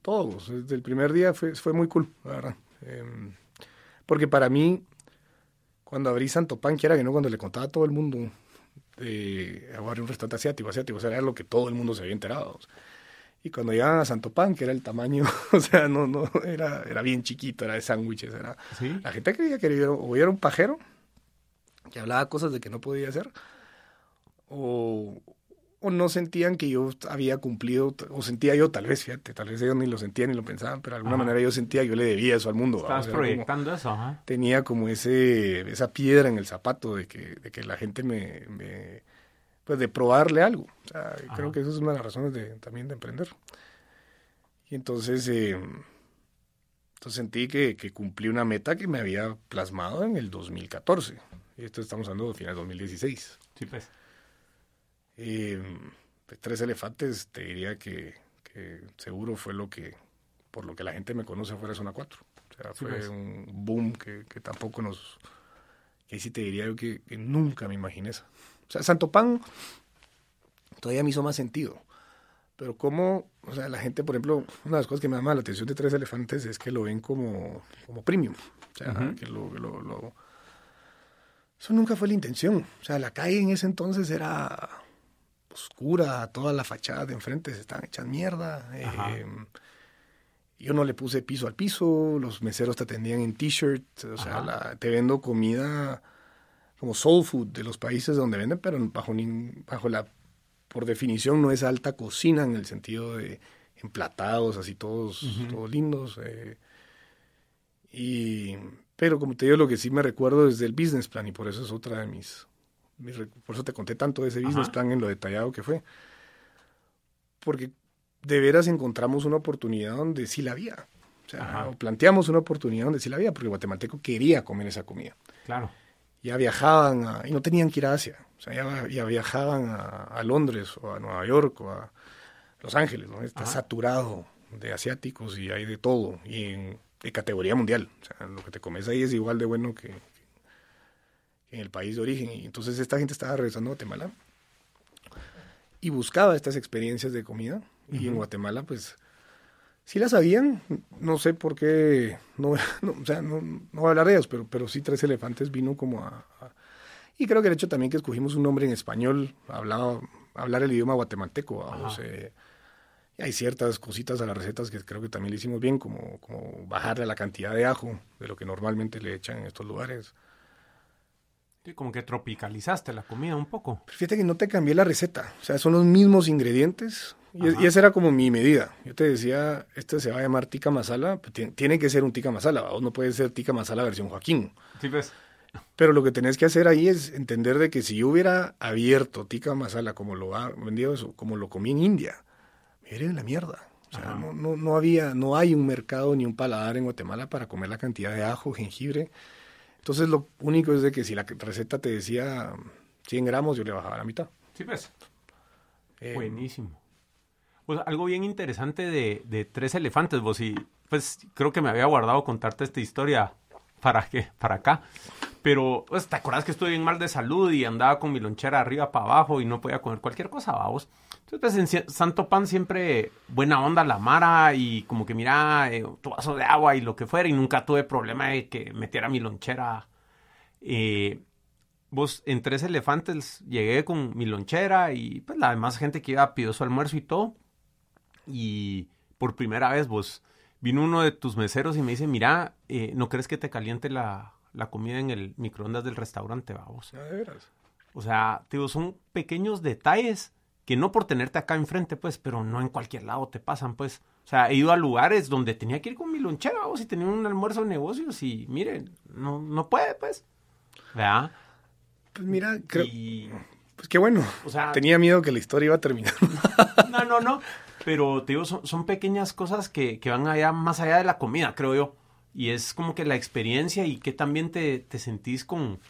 todos. Desde el primer día fue, fue muy cool, la verdad. Em, porque para mí, cuando abrí Santo Pan, que era que no, cuando le contaba a todo el mundo de abrir un restaurante asiático, asiático, o sea, era lo que todo el mundo se había enterado. Y cuando llegaban a Santo Pan, que era el tamaño, o sea, no, no, era, era bien chiquito, era de sándwiches, era... La gente creía que era, o era un pajero, que hablaba cosas de que no podía hacer, o, o no sentían que yo había cumplido, o sentía yo tal vez, fíjate, tal vez ellos ni lo sentían ni lo pensaban, pero de alguna manera yo sentía que yo le debía eso al mundo. Estabas proyectando eso, ajá. Tenía como ese, esa piedra en el zapato de que, de que la gente me, me pues de probarle algo. O sea, creo que eso es una de las razones de, también de emprender. Y entonces, eh, entonces sentí que, que, cumplí una meta que me había plasmado en el 2014. Y esto estamos hablando de final de 2016. Sí, pues. Eh, tres elefantes, te diría que, que, seguro fue lo que, por lo que la gente me conoce fuera Zona 4. O sea, fue pues. un boom que, que, tampoco nos... Que sí te diría yo que, que nunca me imaginé eso. O sea, Santo Pan todavía me hizo más sentido. Pero como, o sea, la gente, por ejemplo, una de las cosas que me llama la atención de Tres Elefantes es que lo ven como, como premium. O sea, que lo, lo, Eso nunca fue la intención. O sea, la calle en ese entonces era oscura, toda la fachada de enfrente se estaban hechas mierda. Eh, yo no le puse piso al piso, los meseros te atendían en t-shirt, o sea, la, te vendo comida como soul food de los países donde venden, pero bajo, bajo la, por definición no es alta cocina en el sentido de emplatados, así todos, todos lindos. Eh, y, pero como te digo, lo que sí me recuerdo es del business plan y por eso es otra de mis, por eso te conté tanto de ese business plan en lo detallado que fue. Porque de veras encontramos una oportunidad donde sí la había. O sea, planteamos una oportunidad donde sí la había, porque el guatemalteco quería comer esa comida. Claro ya viajaban y no tenían que ir a Asia, o sea, ya, viajaban a, Londres o a Nueva York o a Los Ángeles, ¿no? Está saturado de asiáticos y hay de todo, y en, de categoría mundial, o sea, lo que te comes ahí es igual de bueno que, en el país de origen, y entonces esta gente estaba regresando a Guatemala y buscaba estas experiencias de comida, y en Guatemala pues sí la sabían, no sé por qué, no, o sea, no, no, voy a hablar de ellos, pero, pero sí Tres Elefantes vino como a, Y creo que el hecho también que escogimos un nombre en español, hablaba, hablar el idioma guatemalteco, hay ciertas cositas a las recetas que creo que también le hicimos bien, como, como bajarle la cantidad de ajo de lo que normalmente le echan en estos lugares. Sí, como que tropicalizaste la comida un poco. Pero fíjate que no te cambié la receta, o sea, son los mismos ingredientes, y, esa era como mi medida. Yo te decía, este se va a llamar tica masala, pues tiene, que ser un tica masala, o no puede ser tica masala versión Joaquín. Sí, pues. Pero lo que tenés que hacer ahí es entender de que si yo hubiera abierto tica masala como lo ha vendido eso, como lo comí en India, me iría la mierda. O sea, no, no, no, había, no hay un mercado ni un paladar en Guatemala para comer la cantidad de ajo, jengibre. Entonces lo único es de que si la receta te decía 100 gramos, yo le bajaba la mitad. Sí, pues. Eh, Buenísimo. Pues algo bien interesante de, de Tres Elefantes, vos, y pues creo que me había guardado contarte esta historia para que para acá. Pero, pues, ¿te acuerdas que estuve bien mal de salud y andaba con mi lonchera arriba para abajo y no podía comer cualquier cosa, vamos? Entonces, en Santo Pan siempre buena onda la Mara y como que mira, eh, tu vaso de agua y lo que fuera y nunca tuve problema de que metiera mi lonchera. Eh, vos, en Tres Elefantes llegué con mi lonchera y pues la demás gente que iba pidió su almuerzo y todo y por primera vez vos vino uno de tus meseros y me dice, mira, eh, ¿no crees que te caliente la, la, comida en el microondas del restaurante, vamos? O sea, digo, son pequeños detalles que no por tenerte acá enfrente, pues, pero no en cualquier lado te pasan, pues. O sea, he ido a lugares donde tenía que ir con mi lonchera, vamos, y tenía un almuerzo de negocios y, miren, no, no puede, pues. ¿Verdad? Pues mira, creo... Pues qué bueno. O sea, tenía miedo que la historia iba a terminar. no, no, no. Pero te digo, son, pequeñas cosas que, van allá, más allá de la comida, creo yo. Y es como que la experiencia y que también te, te sentís con,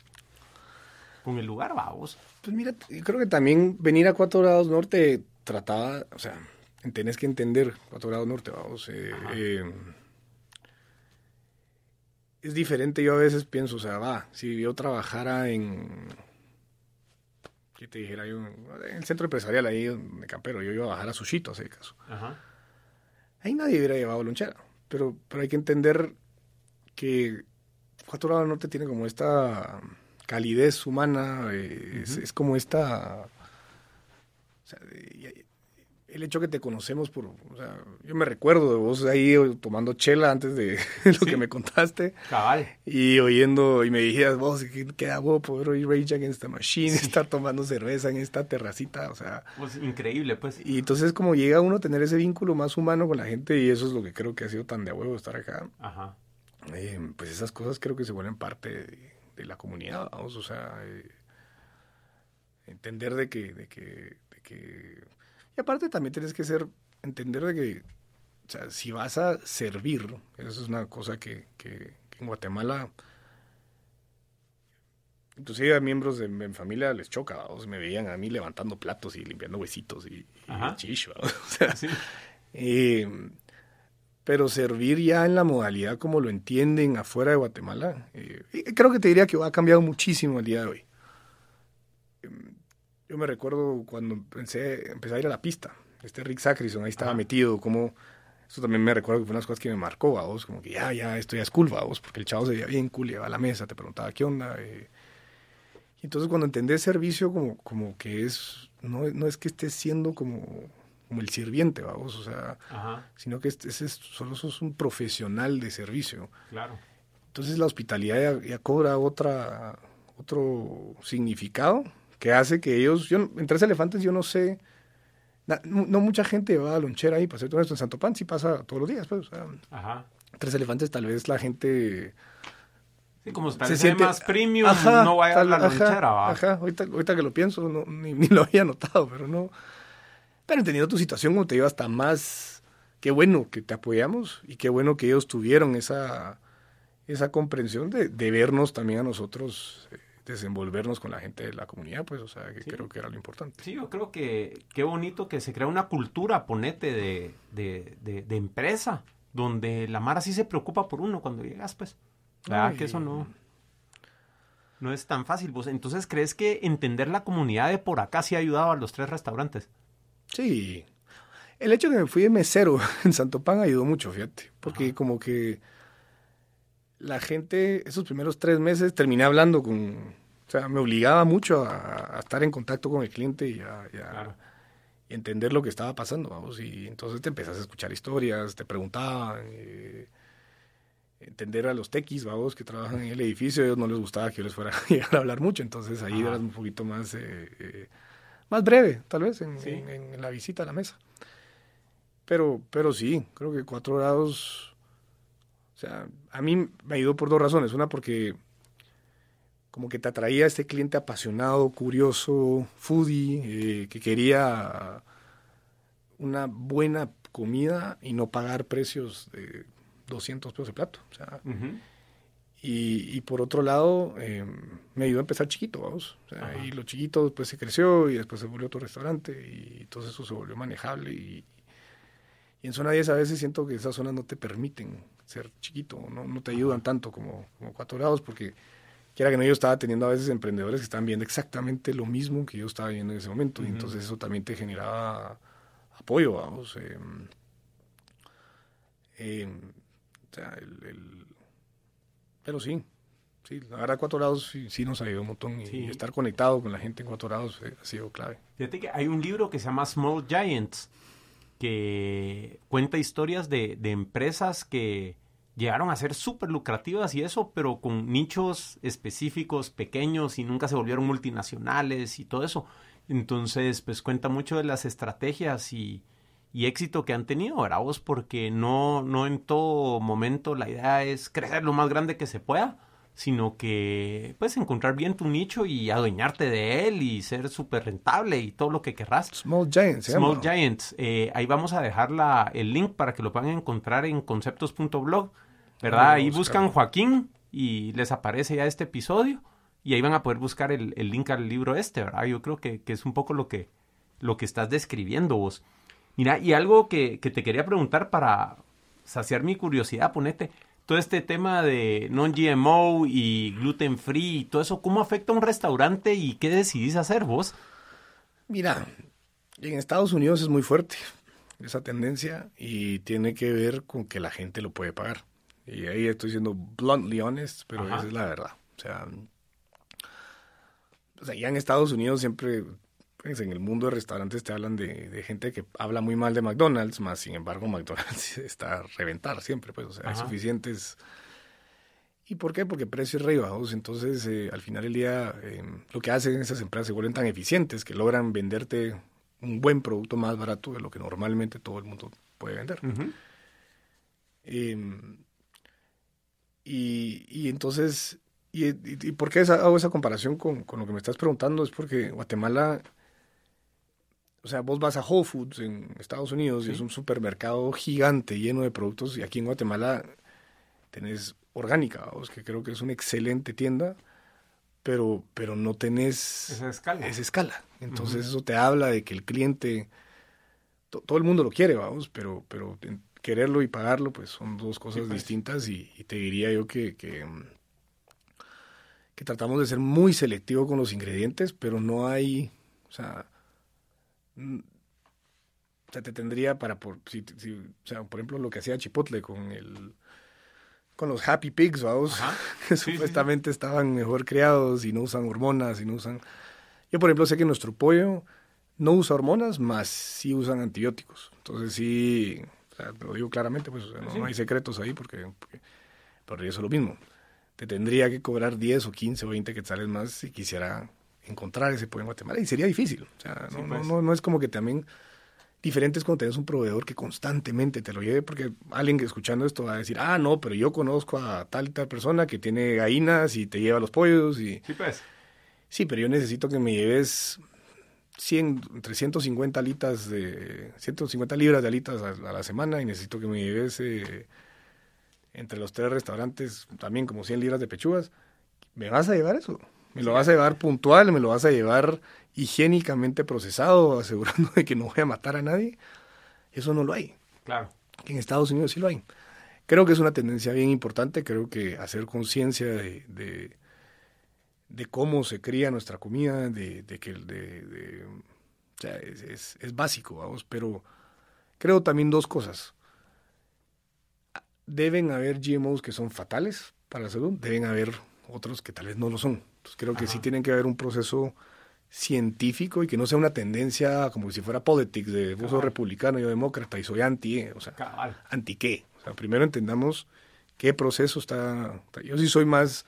con el lugar, vamos. Pues mira, creo que también venir a Cuatro Grados Norte trataba, o sea, tenés que entender Cuatro Grados Norte, vamos. Eh, eh, es diferente, yo a veces pienso, o sea, va, si yo trabajara en, ¿qué te dijera yo? En el centro empresarial ahí de Campero, yo iba a bajar a Sushito, hace caso. Ajá. Ahí nadie hubiera llevado lonchera, pero, pero hay que entender que Cuatro Grados Norte tiene como esta calidez humana, eh, es, como esta... O sea, el hecho que te conocemos por... O sea, yo me recuerdo de vos ahí tomando chela antes de lo que me contaste. Cabal. Y oyendo, y me dijiste vos, ¿qué, hago poder oír Rage Against the Machine, estar tomando cerveza en esta terracita? O sea... Pues increíble, pues. Y entonces como llega uno a tener ese vínculo más humano con la gente y eso es lo que creo que ha sido tan de huevo estar acá. Ajá. Eh, pues esas cosas creo que se vuelven parte... De, de la comunidad, vamos, o sea, eh, entender de que, de que, de que, y aparte también tienes que ser, entender de que, o sea, si vas a servir, eso es una cosa que, que, en Guatemala, inclusive a miembros de mi familia les choca, vamos, me veían a mí levantando platos y limpiando huesitos y, y chicho, o sea, sí. eh, pero servir ya en la modalidad como lo entienden afuera de Guatemala, eh, creo que te diría que ha cambiado muchísimo el día de hoy. Em, yo me recuerdo cuando empecé, empecé a ir a la pista, este Rick Sacrison ahí estaba metido, como, eso también me recuerdo que fue una de las cosas que me marcó a vos, como que ya, ya, esto ya es cool, a vos, porque el chavo se veía bien cool, iba a la mesa, te preguntaba qué onda. Eh. y entonces cuando entendés servicio como, como que es, no, no es que estés siendo como como el sirviente, vamos, o sea, sino que este, solo sos un profesional de servicio. Claro. Entonces la hospitalidad ya, cobra otra, otro significado que hace que ellos, yo, en Tres Elefantes yo no sé, no, mucha gente va a lonchera ahí, para ser todo esto en Santo Pan sí pasa todos los días, pues, o sea, Ajá. Tres Elefantes tal vez la gente... Sí, como se siente más premium, no vaya a la lonchera, Ajá, ahorita, ahorita, que lo pienso, no, ni, ni, lo había notado, pero no, pero entendiendo tu situación, como te digo, hasta más, qué bueno que te apoyamos y qué bueno que ellos tuvieron esa, esa comprensión de, de vernos también a nosotros eh, desenvolvernos con la gente de la comunidad, pues, o sea, que creo que era lo importante. Sí, yo creo que qué bonito que se crea una cultura, ponete, de, de, de, empresa, donde la Mara sí se preocupa por uno cuando llegas, pues. ¿Verdad? que eso no, no es tan fácil. ¿Vos entonces crees que entender la comunidad de por acá sí ha ayudado a los tres restaurantes? Sí. El hecho de que me fui de mesero en Santo Pan ayudó mucho, fíjate. Porque como que la gente, esos primeros tres meses, terminé hablando con... O sea, me obligaba mucho a, estar en contacto con el cliente y a, entender lo que estaba pasando, vamos. Y entonces te empezás a escuchar historias, te preguntaban... Eh, entender a los tequis, vamos, que trabajan en el edificio, a ellos no les gustaba que yo les fuera a hablar mucho, entonces ahí eras un poquito más... Eh, eh, más breve, tal vez, en, la visita a la mesa. Pero, pero sí, creo que cuatro grados, o sea, a mí me ayudó por dos razones. Una, porque como que te atraía a este cliente apasionado, curioso, foodie, eh, que quería una buena comida y no pagar precios de 200 pesos de plato. O sea, y, por otro lado, em, me ayudó a empezar chiquito, vamos. y lo chiquito después se creció y después se volvió otro restaurante y entonces eso se volvió manejable. Y, en zona 10 a veces siento que esas zonas no te permiten ser chiquito, no, no te ayudan tanto como, como cuatro grados porque quiera que no, yo estaba teniendo a veces emprendedores que estaban viendo exactamente lo mismo que yo estaba viendo en ese momento y entonces eso también te generaba apoyo, vamos. Em, em, o sea, el pero sí, sí, verdad Cuatro Lados sí, sí nos ayudó un montón y, estar conectado con la gente en Cuatro Lados ha sido clave. Fíjate que hay un libro que se llama Small Giants que cuenta historias de, de empresas que llegaron a ser súper lucrativas y eso, pero con nichos específicos, pequeños y nunca se volvieron multinacionales y todo eso. Entonces, pues cuenta mucho de las estrategias y, y éxito que han tenido, ¿verdad vos? Porque no, no en todo momento la idea es crecer lo más grande que se pueda, sino que puedes encontrar bien tu nicho y adueñarte de él y ser súper rentable y todo lo que querrás. Small Giants. Small Giants. Eh, ahí vamos a dejar la, el link para que lo puedan encontrar en conceptos.blog, ¿verdad? Ahí buscan Joaquín y les aparece ya este episodio y ahí van a poder buscar el, el link al libro este, ¿verdad? Yo creo que, que, es un poco lo que, lo que estás describiendo vos. Mira, y algo que, que te quería preguntar para saciar mi curiosidad, ponete, todo este tema de non-GMO y gluten free y todo eso, ¿cómo afecta a un restaurante y qué decidís hacer vos? Mira, en Estados Unidos es muy fuerte esa tendencia y tiene que ver con que la gente lo puede pagar. Y ahí estoy siendo bluntly honest, pero Ajá. esa es la verdad. O sea, o sea, ya en Estados Unidos siempre pues, en el mundo de restaurantes te hablan de, de, gente que habla muy mal de McDonald's, más sin embargo McDonald's está a reventar siempre, pues, o sea, Ajá. hay suficientes... ¿Y por qué? Porque precios re bajos, entonces eh, al final del día eh, lo que hacen esas empresas se vuelven tan eficientes que logran venderte un buen producto más barato de lo que normalmente todo el mundo puede vender. Uh -huh. eh, y, y, entonces, y, y, y, por qué hago esa comparación con, con lo que me estás preguntando? Es porque Guatemala o sea, vos vas a Whole Foods en Estados Unidos sí. y es un supermercado gigante lleno de productos y aquí en Guatemala tenés orgánica, vos, que creo que es una excelente tienda, pero, pero no tenés esa escala. Esa escala. Entonces uh -huh. eso te habla de que el cliente, to, todo el mundo lo quiere, vamos, pero, pero quererlo y pagarlo pues son dos cosas sí, pues. distintas y, y, te diría yo que, que, que tratamos de ser muy selectivos con los ingredientes, pero no hay, o sea, o sea, te tendría para, por, si, si, o sea, por ejemplo, lo que hacía Chipotle con el con los Happy Pigs, vamos, que sí, supuestamente sí. estaban mejor criados y no usan hormonas y no usan... Yo, por ejemplo, sé que nuestro pollo no usa hormonas, más sí usan antibióticos. Entonces sí, o sea, lo digo claramente, pues o sea, no, sí. no, hay secretos ahí porque, porque, porque eso es lo mismo. Te tendría que cobrar 10 o 15 o 20 quetzales más si quisiera encontrar ese pollo en Guatemala y sería difícil. O sea, no, sí, pues. no, no, no, es como que también diferente es cuando tenés un proveedor que constantemente te lo lleve, porque alguien que escuchando esto va a decir, ah, no, pero yo conozco a tal y tal persona que tiene gallinas y te lleva los pollos y... Sí, pues. Sí, pero yo necesito que me lleves 100, entre 150 alitas de... 150 libras de alitas a, a la semana y necesito que me lleves eh, entre los tres restaurantes también como 100 libras de pechugas. ¿Me vas a llevar eso? Me lo vas a llevar puntual, me lo vas a llevar higiénicamente procesado, asegurando de que no voy a matar a nadie. Eso no lo hay. Claro. En Estados Unidos sí lo hay. Creo que es una tendencia bien importante, creo que hacer conciencia de, de, de, cómo se cría nuestra comida, de, de que de, de, o sea, es, es, es básico, vamos, pero creo también dos cosas. Deben haber GMOs que son fatales para la salud, deben haber otros que tal vez no lo son. Entonces creo que sí tienen que haber un proceso científico y que no sea una tendencia como si fuera politics de vos sos republicano, yo demócrata y soy anti, eh, o sea, Cabal. anti qué. O sea, primero entendamos qué proceso está. Yo sí soy más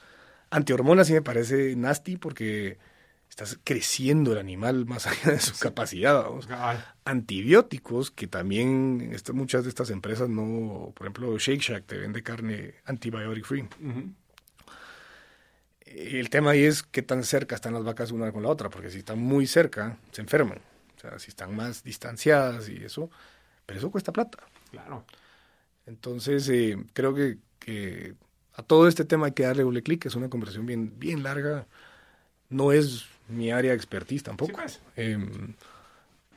anti hormonas y me parece nasty porque estás creciendo el animal más allá de su sí. capacidad. Vamos. Antibióticos, que también esta, muchas de estas empresas no, por ejemplo, Shake Shack te vende carne antibiotic free. Uh -huh el tema ahí es qué tan cerca están las vacas una con la otra, porque si están muy cerca, se enferman. O sea, si están más distanciadas y eso, pero eso cuesta plata. Claro. Entonces, eh, creo que, que, a todo este tema hay que darle doble clic, es una conversación bien, bien larga. No es mi área de expertise tampoco. Sí, pues. eh,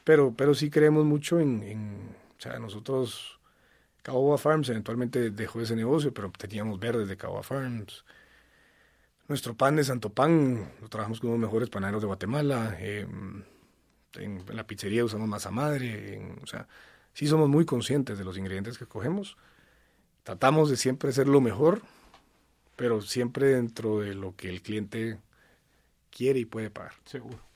pero, pero sí creemos mucho en, en o sea, nosotros, Caoba Farms eventualmente dejó ese negocio, pero teníamos verdes de Caoba Farms. Nuestro pan de Santo Pan lo trabajamos con los mejores panaderos de Guatemala. Eh, en, en, la pizzería usamos masa madre. En, o sea, sí somos muy conscientes de los ingredientes que cogemos. Tratamos de siempre ser lo mejor, pero siempre dentro de lo que el cliente quiere y puede pagar. Seguro.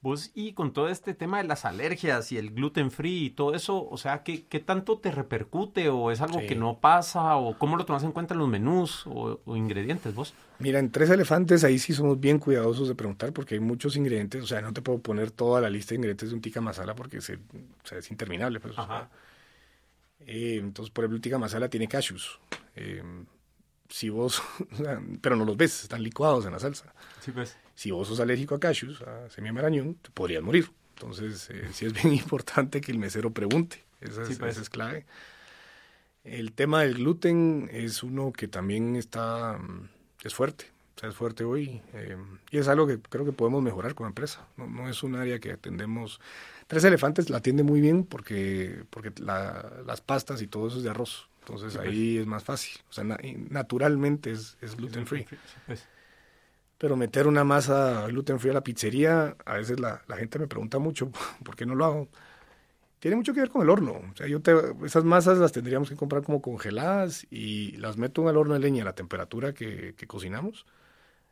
Vos, y con todo este tema de las alergias y el gluten free y todo eso, o sea, ¿qué, qué tanto te repercute o es algo sí. que no pasa o cómo lo tomas en cuenta en los menús o, o, ingredientes vos? Mira, en Tres Elefantes ahí sí somos bien cuidadosos de preguntar porque hay muchos ingredientes, o sea, no te puedo poner toda la lista de ingredientes de un tikka masala porque se, o sea, es interminable. Pues, o sea, eh, entonces, por ejemplo, el tikka masala tiene cashews. Eh, si vos, pero no los ves, están licuados en la salsa. Sí, pues. Si vos sos alérgico a cashews, a semimarañón, te podrías morir. Entonces, eh, sí es bien importante que el mesero pregunte. Esa es, pues. esa es clave. El tema del gluten es uno que también está, mm, es fuerte, o sea, es fuerte hoy. eh, y es algo que creo que podemos mejorar como empresa. No, no es un área que atendemos. Tres Elefantes la atiende muy bien porque, porque la- las pastas y todo eso es de arroz. Entonces Sí, pues. ahí es más fácil. O sea, na- naturalmente es, es gluten free. Sí, pues. Pero meter una masa gluten free a la pizzería, a veces la, la gente me pregunta mucho por qué no lo hago. Tiene mucho que ver con el horno. O sea, yo te, esas masas las tendríamos que comprar como congeladas y las meto al horno de leña a la temperatura que, que cocinamos,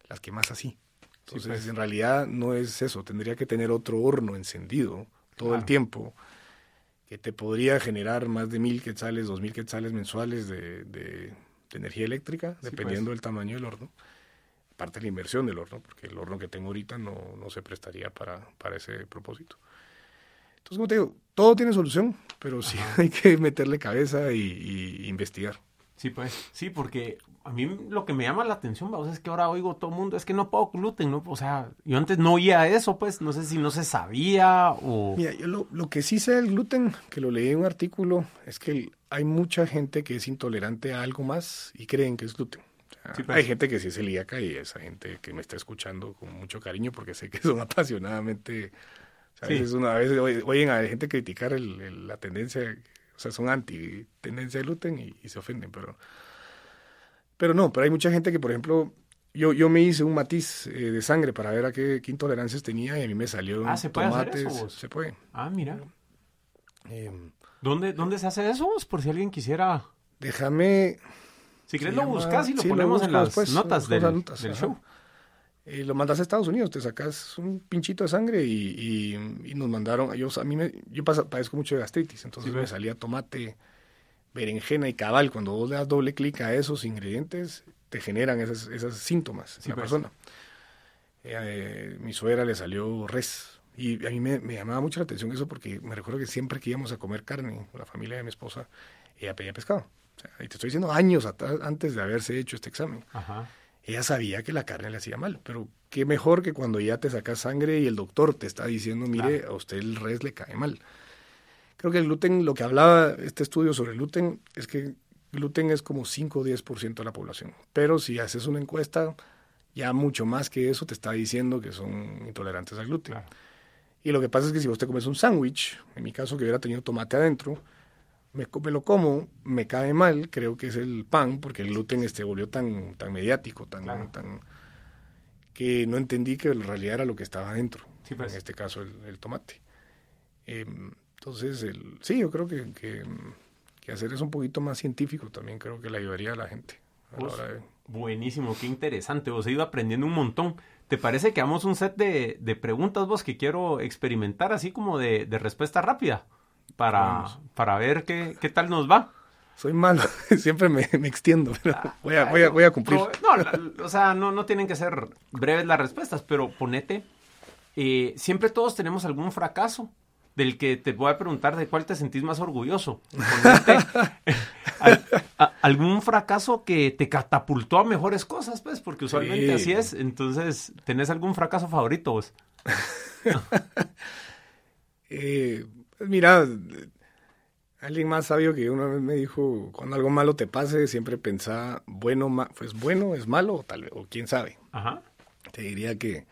las quemas así. Entonces, pues. en realidad no es eso. Tendría que tener otro horno encendido todo el tiempo que te podría generar más de mil quetzales, dos mil quetzales mensuales de, de- de energía eléctrica, Sí, dependiendo pues. del tamaño del horno. Aparte de la inversión del horno, porque el horno que tengo ahorita no, no se prestaría para, para ese propósito. Entonces, como te digo, todo tiene solución, pero sí hay que meterle cabeza y, y investigar. Sí, pues, sí, porque a mí lo que me llama la atención, es que ahora oigo todo el mundo, es que no puedo gluten, ¿no? O sea, yo antes no oía eso, pues, no sé si no se sabía o... Mira, yo lo, lo que sí sé del gluten, que lo leí en un artículo, es que hay mucha gente que es intolerante a algo más y creen que es gluten. Sí, pues. Hay gente que sí es celíaca y esa gente que me está escuchando con mucho cariño porque sé que son apasionadamente... o sea, a Sí. veces, uno- a veces oy- oyen a gente criticar el- el- la tendencia, o sea, son anti tendencia de gluten y, y se ofenden, pero... Pero no, pero hay mucha gente que, por ejemplo, yo, yo me hice un matiz eh, de sangre para ver a qué, qué intolerancias tenía y a mí me salió Ah, ¿se puede hacer eso, vos? Se puede. Ah, mira. Em, ¿Dónde, ¿Dónde se hace eso? Por si alguien quisiera... déjame, Si querés lo buscas y lo sí, lo ponemos en las después, notas del, notas, del ajá. Eh, lo mandas a Estados Unidos, te sacas un pinchito de sangre y, y- y nos mandaron, yo, a mí me, yo padezco mucho de gastritis, entonces Sí, me salía tomate, berenjena y cabal, cuando vos le das doble clic a esos ingredientes, te generan esos, esos síntomas Sí, en la pues. persona. Eh, mi suegra le salió res. Y a mí me, me llamaba mucho la atención eso porque me recuerdo que siempre que íbamos a comer carne con la familia de mi esposa, ella pedía pescado. O sea, y te estoy diciendo años atrás, antes de haberse hecho este examen. Ajá. Ella sabía que la carne le hacía mal, pero qué mejor que cuando ya te sacas sangre y el doctor te está diciendo, mire, a usted el res le cae mal. Creo que el gluten, lo que hablaba este estudio sobre el gluten, es que gluten es como 5 o 10% de la población. Pero si haces una encuesta, ya mucho más que eso te está diciendo que son intolerantes al gluten. Claro. Y lo que pasa es que si vos te comes un sándwich, en mi caso que hubiera tenido tomate adentro, me, lo como, me cae mal, creo que es el pan, porque el gluten este volvió tan, tan mediático, tan, Claro. tan que no entendí que en realidad era lo que estaba adentro, Sí, pues. en este caso el, el tomate. Eh, entonces, el, sí, yo creo que, que, que hacer eso un poquito más científico también creo que le ayudaría a la gente. a la Vos- hora de- Buenísimo, qué interesante. Vos he ido aprendiendo un montón. ¿Te parece que hagamos un set de, de preguntas vos que quiero experimentar así como de, de respuesta rápida? Para, Vamos. para ver qué, qué tal nos va. Soy malo, siempre me, me extiendo, pero voy a, voy a, voy a cumplir. No, la- o sea, no, no tienen que ser breves las respuestas, pero ponete, eh, siempre todos tenemos algún fracaso del que te voy a preguntar de cuál te sentís más orgulloso. Ponete, a- algún fracaso que te catapultó a mejores cosas, pues, porque usualmente Sí. así es. Entonces, ¿tenés algún fracaso favorito vos? Eh, pues mira, alguien más sabio que una vez me dijo, cuando algo malo te pase, siempre pensá, bueno, ma- pues bueno, es malo, o tal vez, o quién sabe. Ajá. Te diría que...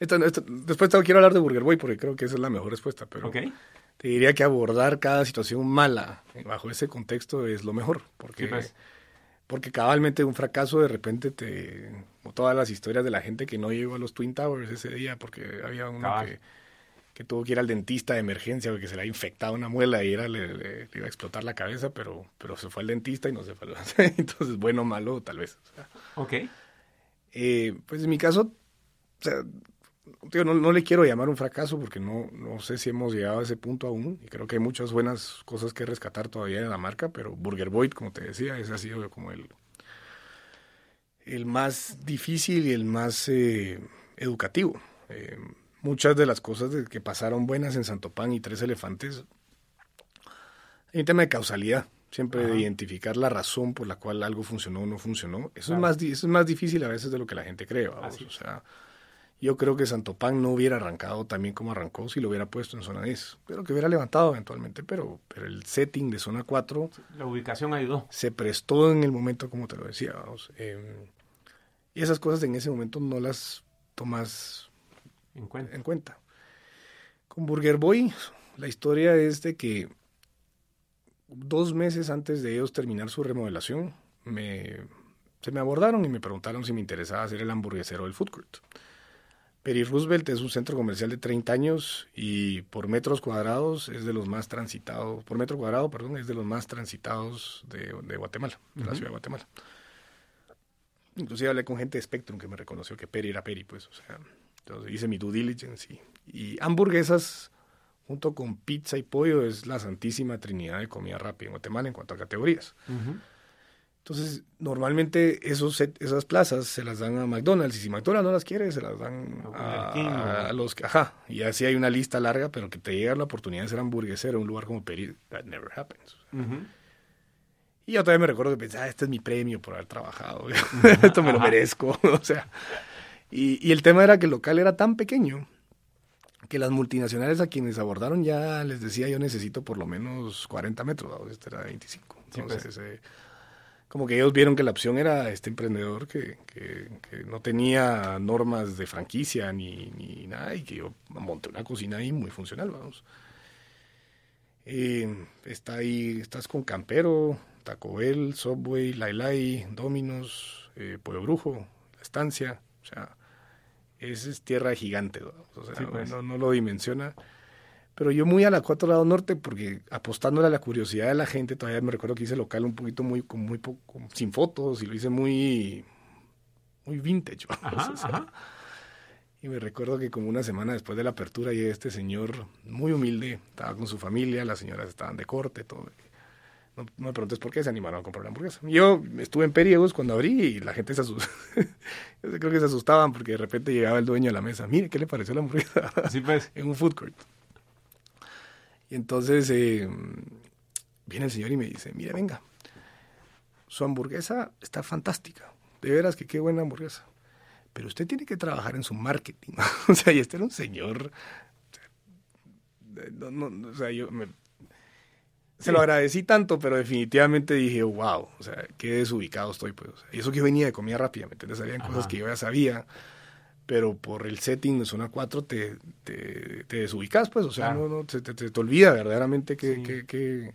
esto- esto- después te quiero hablar de Burger Boy porque creo que esa es la mejor respuesta, pero te diría que abordar cada situación mala eh, bajo ese contexto es lo mejor, porque, Sí, pues. porque cabalmente un fracaso de repente te... como todas las historias de la gente que no llegó a los Twin Towers ese día porque había uno Cabal. que, que tuvo que ir al dentista de emergencia porque se le había infectado una muela y era, le, le- le iba a explotar la cabeza, pero, pero se fue al dentista y no se fue. al- Entonces, bueno o malo, tal vez. o sea. Ok. Eh, pues en mi caso, o sea, digo, no, no le quiero llamar un fracaso porque no, no sé si hemos llegado a ese punto aún. Y creo que hay muchas buenas cosas que rescatar todavía de la marca, pero Burger Boy, como te decía, ese ha sido como el, el más difícil y el más eh, educativo. Eh, muchas de las cosas de- que pasaron buenas en Santo Pan y Tres Elefantes, hay un tema de causalidad. siempre de identificar la razón por la cual algo funcionó o no funcionó. Eso, es más, eso es más difícil a veces de lo que la gente cree. ¿vamos? O sea, yo creo que Santo Pan no hubiera arrancado también como arrancó si lo hubiera puesto en zona 10. Pero que hubiera levantado eventualmente, pero, pero el setting de zona 4... La ubicación ayudó. Se prestó en el momento, como te lo decía. Vamos. Eh, y esas cosas en ese momento no las tomas en cuenta. En cuenta. Con Burger Boy, la historia es de que dos meses antes de ellos terminar su remodelación, me, se me abordaron y me preguntaron si me interesaba hacer el hamburguesero del food court. Peri Roosevelt es un centro comercial de 30 años y por metros cuadrados es de los más transitados, por metro cuadrado, perdón, es de los más transitados de, Guatemala, de la ciudad de Guatemala. Inclusive hablé con gente de Spectrum que me reconoció que Peri era Peri, pues, o sea, entonces hice mi due diligence y, y hamburguesas junto con pizza y pollo, es la santísima trinidad de comida rápida en Guatemala en cuanto a categorías. Entonces, normalmente esos, esas plazas se las dan a McDonald's y si McDonald's no las quiere, se las dan a, los que, ajá, y así hay una lista larga, pero que te llega la oportunidad de ser hamburguesero en un lugar como Peri, that never happens. Y yo todavía me recuerdo que pensaba, ah, este es mi premio por haber trabajado, esto me lo merezco, o sea. Y, y el tema era que el local era tan pequeño que las multinacionales a quienes abordaron ya les decía yo necesito por lo menos 40 metros, este era 25. Pues. Entonces, eh, como que ellos vieron que la opción era este emprendedor que, que, no tenía normas de franquicia ni, ni, nada y que yo monté una cocina ahí muy funcional, vamos. Eh, está ahí, estás con Campero, Taco Bell, Subway, Lailai, Dominos, eh, Pollo Brujo, La Estancia, o sea es, tierra gigante, pues. ¿no? no, lo dimensiona. Pero yo muy a la cuatro lado norte, porque apostándole a la curiosidad de la gente, todavía me recuerdo que hice local un poquito muy, con muy poco, sin fotos, y lo hice muy, muy vintage. Y me recuerdo que como una semana después de la apertura, y este señor muy humilde, estaba con su familia, las señoras estaban de corte, todo. No, me preguntes por qué se animaron a comprar la hamburguesa. Yo estuve en Periegos cuando abrí y la gente se asustó. creo que se asustaban porque de repente llegaba el dueño a la mesa. Mire, ¿qué le pareció la hamburguesa? Así pues. en un food court. Y entonces eh, viene el señor y me dice, mire, venga, su hamburguesa está fantástica. De veras que qué buena hamburguesa. Pero usted tiene que trabajar en su marketing. o sea, y este era un señor... No, no, o sea, yo me, se lo agradecí tanto, pero definitivamente dije, wow, o sea, qué desubicado estoy, pues. y eso que yo venía de comida rápida, ¿me entiendes? Habían cosas que yo ya sabía, pero por el setting de zona 4 te, te, te desubicas, pues, o sea, no, no, te, te, te, olvida verdaderamente que, que, que,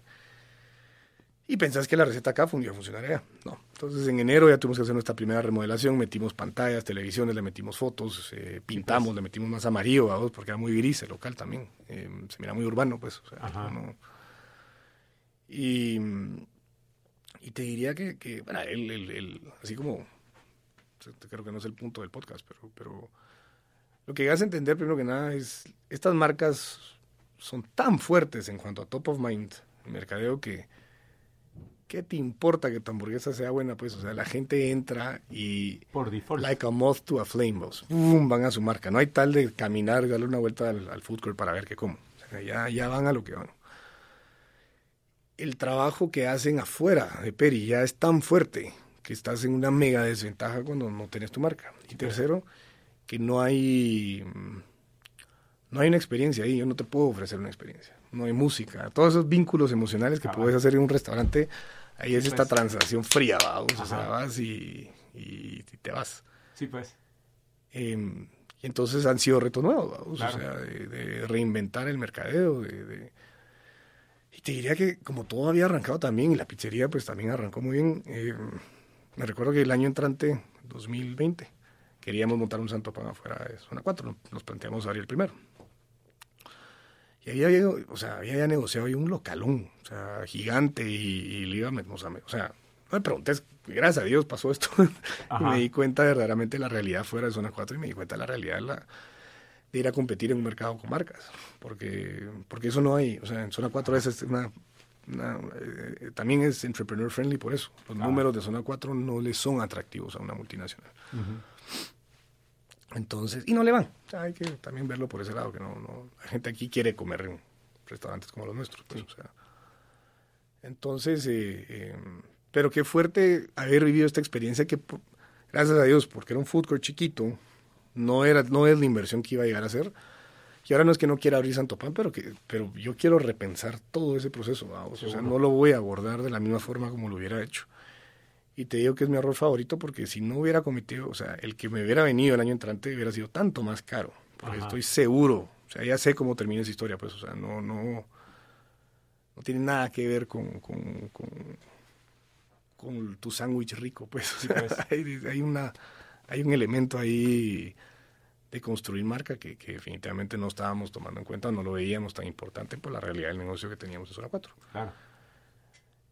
Y pensás que la receta acá funcionaría. No. Entonces, en enero ya tuvimos que hacer nuestra primera remodelación, metimos pantallas, televisiones, le metimos fotos, eh, pintamos, le metimos más amarillo, ¿verdad? porque era muy gris el local también. Eh, se mira muy urbano, pues, o sea, no y, y te diría que, que bueno, el, el, así como, creo que no es el punto del podcast, pero, pero lo que llegas a entender primero que nada es, estas marcas son tan fuertes en cuanto a top of mind, mercadeo, que ¿qué te importa que tu hamburguesa sea buena? Pues, o sea, la gente entra y... Por default. Like a moth to a flame, boss. van a su marca. No hay tal de caminar, darle una vuelta al, al food court para ver qué como. O sea, ya, ya van a lo que van el trabajo que hacen afuera de Peri ya es tan fuerte que estás en una mega desventaja cuando no tienes tu marca. Y tercero, que no hay no hay una experiencia ahí, yo no te puedo ofrecer una experiencia. No hay música, todos esos vínculos emocionales que puedes hacer en un restaurante, ahí es esta pues. transacción fría, vamos, o sea, vas y, te vas. Sí, pues. Em, y entonces han sido retos nuevos, o sea, de, reinventar el mercadeo, de y te diría que como todo había arrancado también, y la pizzería pues también arrancó muy bien, eh, me recuerdo que el año entrante, 2020, queríamos montar un santo pan afuera de zona 4, nos planteamos abrir el primero. Y ahí había, o sea, había negociado ahí un localón, o sea, gigante, y, y le íbamos a, o sea, no me pregunté, gracias a Dios pasó esto, y me di cuenta verdaderamente de la realidad fuera de zona 4 y me di cuenta de la realidad de la de ir a competir en un mercado con marcas, porque, porque eso no hay, o sea, en zona 4 es una, eh, también es entrepreneur friendly por eso, los números de zona 4 no le son atractivos a una multinacional. Entonces, y no le van, hay que también verlo por ese lado, que no, no, la gente aquí quiere comer en restaurantes como los nuestros, pues, o sea, Entonces, eh, eh, pero qué fuerte haber vivido esta experiencia que, gracias a Dios, porque era un food court chiquito, no, era, no es la inversión que iba a llegar a ser. Y ahora no es que no quiera abrir Santo Pan, pero, que, pero yo quiero repensar todo ese proceso, vamos. O sea, no lo voy a abordar de la misma forma como lo hubiera hecho. Y te digo que es mi error favorito porque si no hubiera cometido, o sea, el que me hubiera venido el año entrante hubiera sido tanto más caro. Porque estoy seguro, o sea, ya sé cómo termina esa historia, pues, o sea, no, no, no tiene nada que ver con, con, con, tu sándwich rico, pues. pues. hay, hay, una, hay un elemento ahí de construir marca que, que, definitivamente no estábamos tomando en cuenta, no lo veíamos tan importante por la realidad del negocio que teníamos en Zona 4. Claro.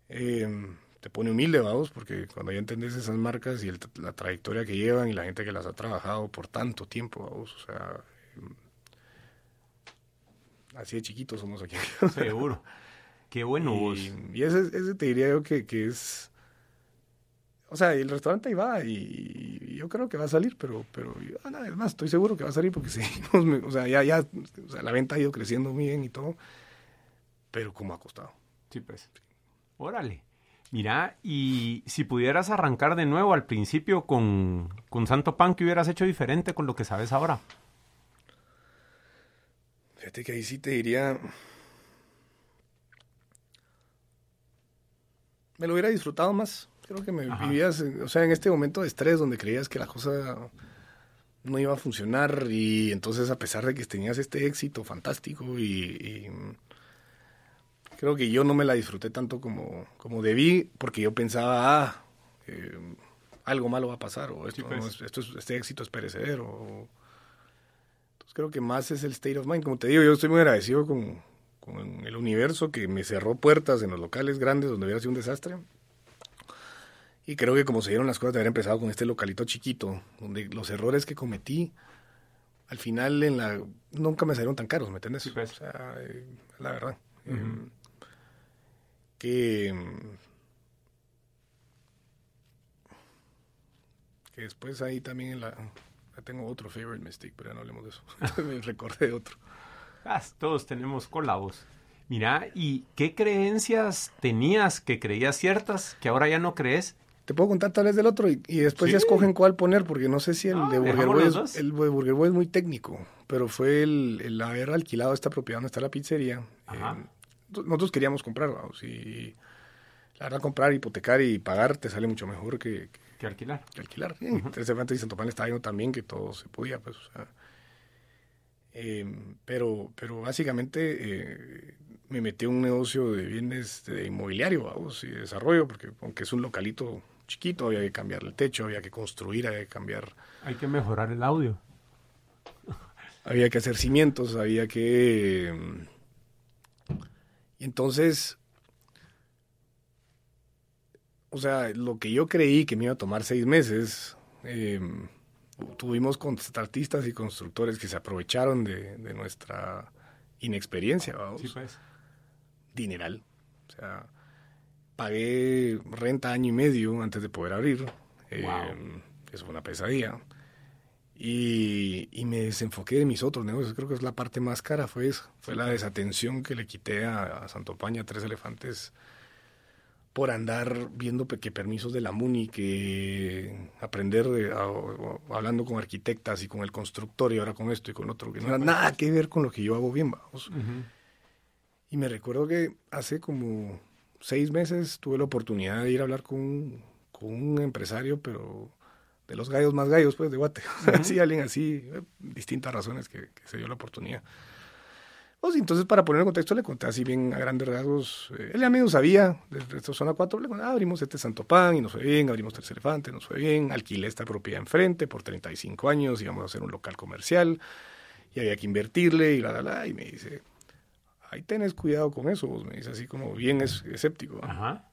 Eh, te pone humilde, vamos, porque cuando ya entendés esas marcas y la trayectoria que llevan y la gente que las ha trabajado por tanto tiempo, vamos, o sea, em, así de chiquitos somos aquí. Seguro. Qué bueno y, vos. Y ese, ese, te diría yo que, que, es... O sea, el restaurante ahí va y, yo creo que va a salir, pero, pero nada, es más, estoy seguro que va a salir porque seguimos, o sea, ya, ya, o sea, la venta ha ido creciendo muy bien y todo, pero como ha costado. Sí, pues. Órale. Mira, y si pudieras arrancar de nuevo al principio con, con Santo Pan, ¿qué hubieras hecho diferente con lo que sabes ahora? Fíjate que ahí sí te diría. Me lo hubiera disfrutado más. Creo que me vivías, o sea, en este momento de estrés donde creías que la cosa no iba a funcionar y entonces a pesar de que tenías este éxito fantástico y creo que yo no me la disfruté tanto como, como debí, porque yo pensaba, ah, eh, algo malo va a pasar, o esto, pues. esto este éxito es perecedero. Entonces creo que más es el state of mind. Como te digo, yo estoy muy agradecido con, con el universo que me cerró puertas en los locales grandes donde hubiera sido un desastre. Y creo que como se dieron las cosas de haber empezado con este localito chiquito, donde los errores que cometí, al final en la nunca me salieron tan caros, ¿me entiendes? Pues. O sea, eh, la verdad que, que después ahí también en la, tengo otro favorite mistake, pero ya no hablemos de eso. Me recordé otro. Ah, todos tenemos colabos. Mira, ¿y qué creencias tenías que creías ciertas que ahora ya no crees? Te puedo contar tal vez del otro y, después ya escogen cuál poner, porque no sé si el ah, de Burger Boy es, el de Burger Boy es muy técnico, pero fue el, haber alquilado esta propiedad donde está la pizzería. Eh, nosotros queríamos comprar, vamos, y la verdad comprar, hipotecar y pagar te sale mucho mejor que, que, alquilar. Que alquilar. Uh -huh. y Santo Pan estaba viendo también que todo se podía, pues, o sea, eh, pero, pero básicamente eh, me metí en un negocio de bienes de inmobiliario, vamos, y desarrollo, porque aunque es un localito chiquito, había que cambiar el techo, había que construir, había que cambiar... Hay que mejorar el audio. Había que hacer cimientos, había que y entonces, o sea, lo que yo creí que me iba a tomar seis meses, em, tuvimos contratistas y constructores que se aprovecharon de, nuestra inexperiencia, vamos. Sí, pues. Dineral. O sea, pagué renta año y medio antes de poder abrir. Em, eso fue una pesadilla. Y, me desenfoqué de mis otros negocios. Creo que es la parte más cara, fue eso. Fue la desatención que le quité a, Santo Paña, Tres Elefantes, por andar viendo que permisos de la MUNI, que aprender hablando con arquitectas y con el constructor y ahora con esto y con otro, que no era nada que ver con lo que yo hago bien, vamos. Y me recuerdo que hace como seis meses tuve la oportunidad de ir a hablar con, con un empresario, pero de los gallos más gallos, pues, de Guate. sí, alguien así, eh, distintas razones que, se dio la oportunidad. Pues, entonces, para poner en contexto, le conté así bien a grandes rasgos. Eh, él ya medio sabía, desde esta zona 4, le conté, ah, abrimos este Santo Pan y nos fue bien, abrimos Tercer Elefante, nos fue bien, alquilé esta propiedad enfrente por 35 años, íbamos a hacer un local comercial y había que invertirle y la, la, la. Y me dice, ahí tenés cuidado con eso, vos me dice así como bien es, escéptico. Ajá.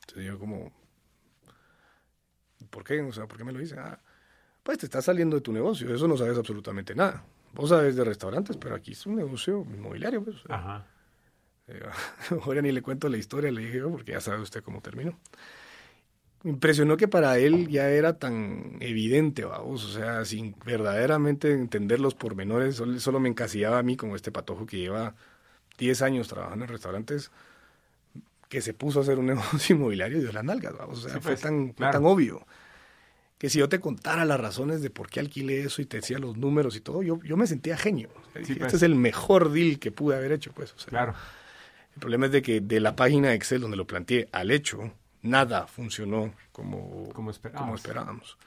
Entonces yo como, ¿Por qué? O sea, ¿por qué me lo dice? Ah, pues te estás saliendo de tu negocio, eso no sabes absolutamente nada. Vos sabes de restaurantes, pero aquí es un negocio inmobiliario, pues. Ajá. Eh, ahora ni le cuento la historia, le dije yo, porque ya sabe usted cómo terminó. Me impresionó que para él ya era tan evidente, vamos, o sea, sin verdaderamente entender los pormenores, solo, solo me encasillaba a mí como este patojo que lleva 10 años trabajando en restaurantes que se puso a hacer un negocio inmobiliario y dio las nalgas, o sea, fue, pues, tan, fue tan obvio que si yo te contara las razones de por qué alquilé eso y te decía los números y todo, yo, yo me sentía genio. Este pues. es el mejor deal que pude haber hecho, pues. claro. El problema es de que de la página de Excel donde lo planteé al hecho, nada funcionó como, como esperábamos.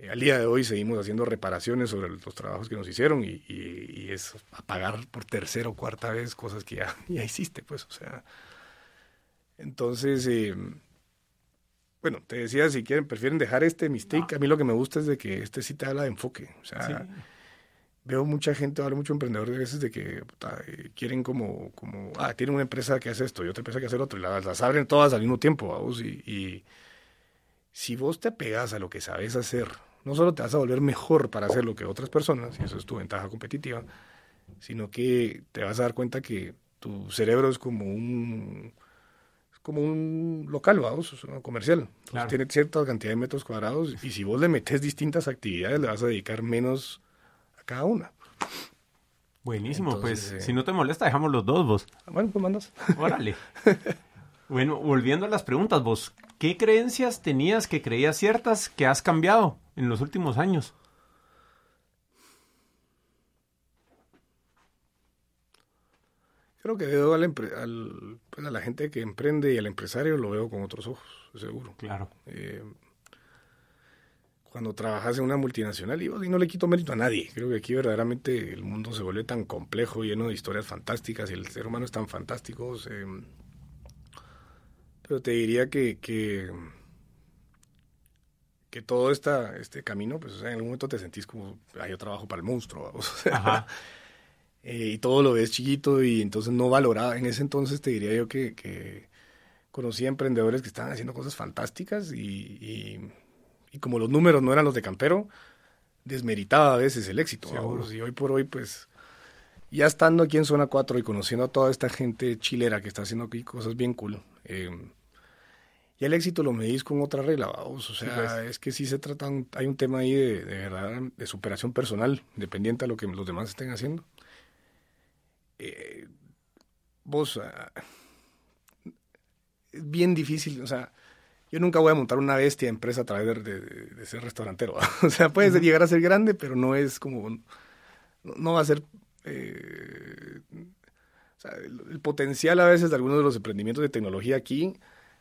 Eh, al día de hoy seguimos haciendo reparaciones sobre los trabajos que nos hicieron y, es a pagar por tercera o cuarta vez cosas que ya, ya hiciste, pues, o sea. Entonces, eh, bueno, te decía, si quieren, prefieren dejar este mistake. A mí lo que me gusta es de que este sí te habla de enfoque. O sea, veo mucha gente, hablo mucho emprendedor de veces de que eh, quieren como, como, ah, tienen una empresa que hace esto y otra empresa que hace lo otro, y las, abren todas al mismo tiempo, vamos, y, y, si vos te pegas a lo que sabes hacer, no solo te vas a volver mejor para hacer lo que otras personas, y eso es tu ventaja competitiva, sino que te vas a dar cuenta que tu cerebro es como un como un local, vamos, un comercial. Tiene cierta cantidad de metros cuadrados y si vos le metes distintas actividades, le vas a dedicar menos a cada una. Buenísimo, pues eh, si no te molesta, dejamos los dos vos. Ah, bueno, pues mandas. Órale. bueno, volviendo a las preguntas, vos, ¿qué creencias tenías que creías ciertas que has cambiado en los últimos años? Creo que veo al, pues, a la gente que emprende y al empresario lo veo con otros ojos, seguro. Claro. Eh, cuando trabajas en una multinacional, y, no le quito mérito a nadie, creo que aquí verdaderamente el mundo se vuelve tan complejo, lleno de historias fantásticas y el ser humano es tan fantástico. Eh, pero te diría que, que, todo esta, este camino, pues en algún momento te sentís como, ah, yo trabajo para el monstruo. O sea, Ajá. Eh, y todo lo ves chiquito y entonces no valoraba. En ese entonces te diría yo que, que conocía emprendedores que estaban haciendo cosas fantásticas y, y, como los números no eran los de Campero, desmeritaba a veces el éxito. Y hoy por hoy, pues, ya estando aquí en Zona 4 y conociendo a toda esta gente chilera que está haciendo aquí cosas bien cool, eh, y el éxito lo medís con otra regla, vamos. O sea, pues. es que sí se trata, hay un tema ahí de, de, verdad, de superación personal, dependiente a lo que los demás estén haciendo eh, vos, ah, es bien difícil, o sea, yo nunca voy a montar una bestia empresa a través de, ser restaurantero. o sea, puede llegar a ser grande, pero no es como, no, va a ser... Eh, o sea, el, potencial a veces de algunos de los emprendimientos de tecnología aquí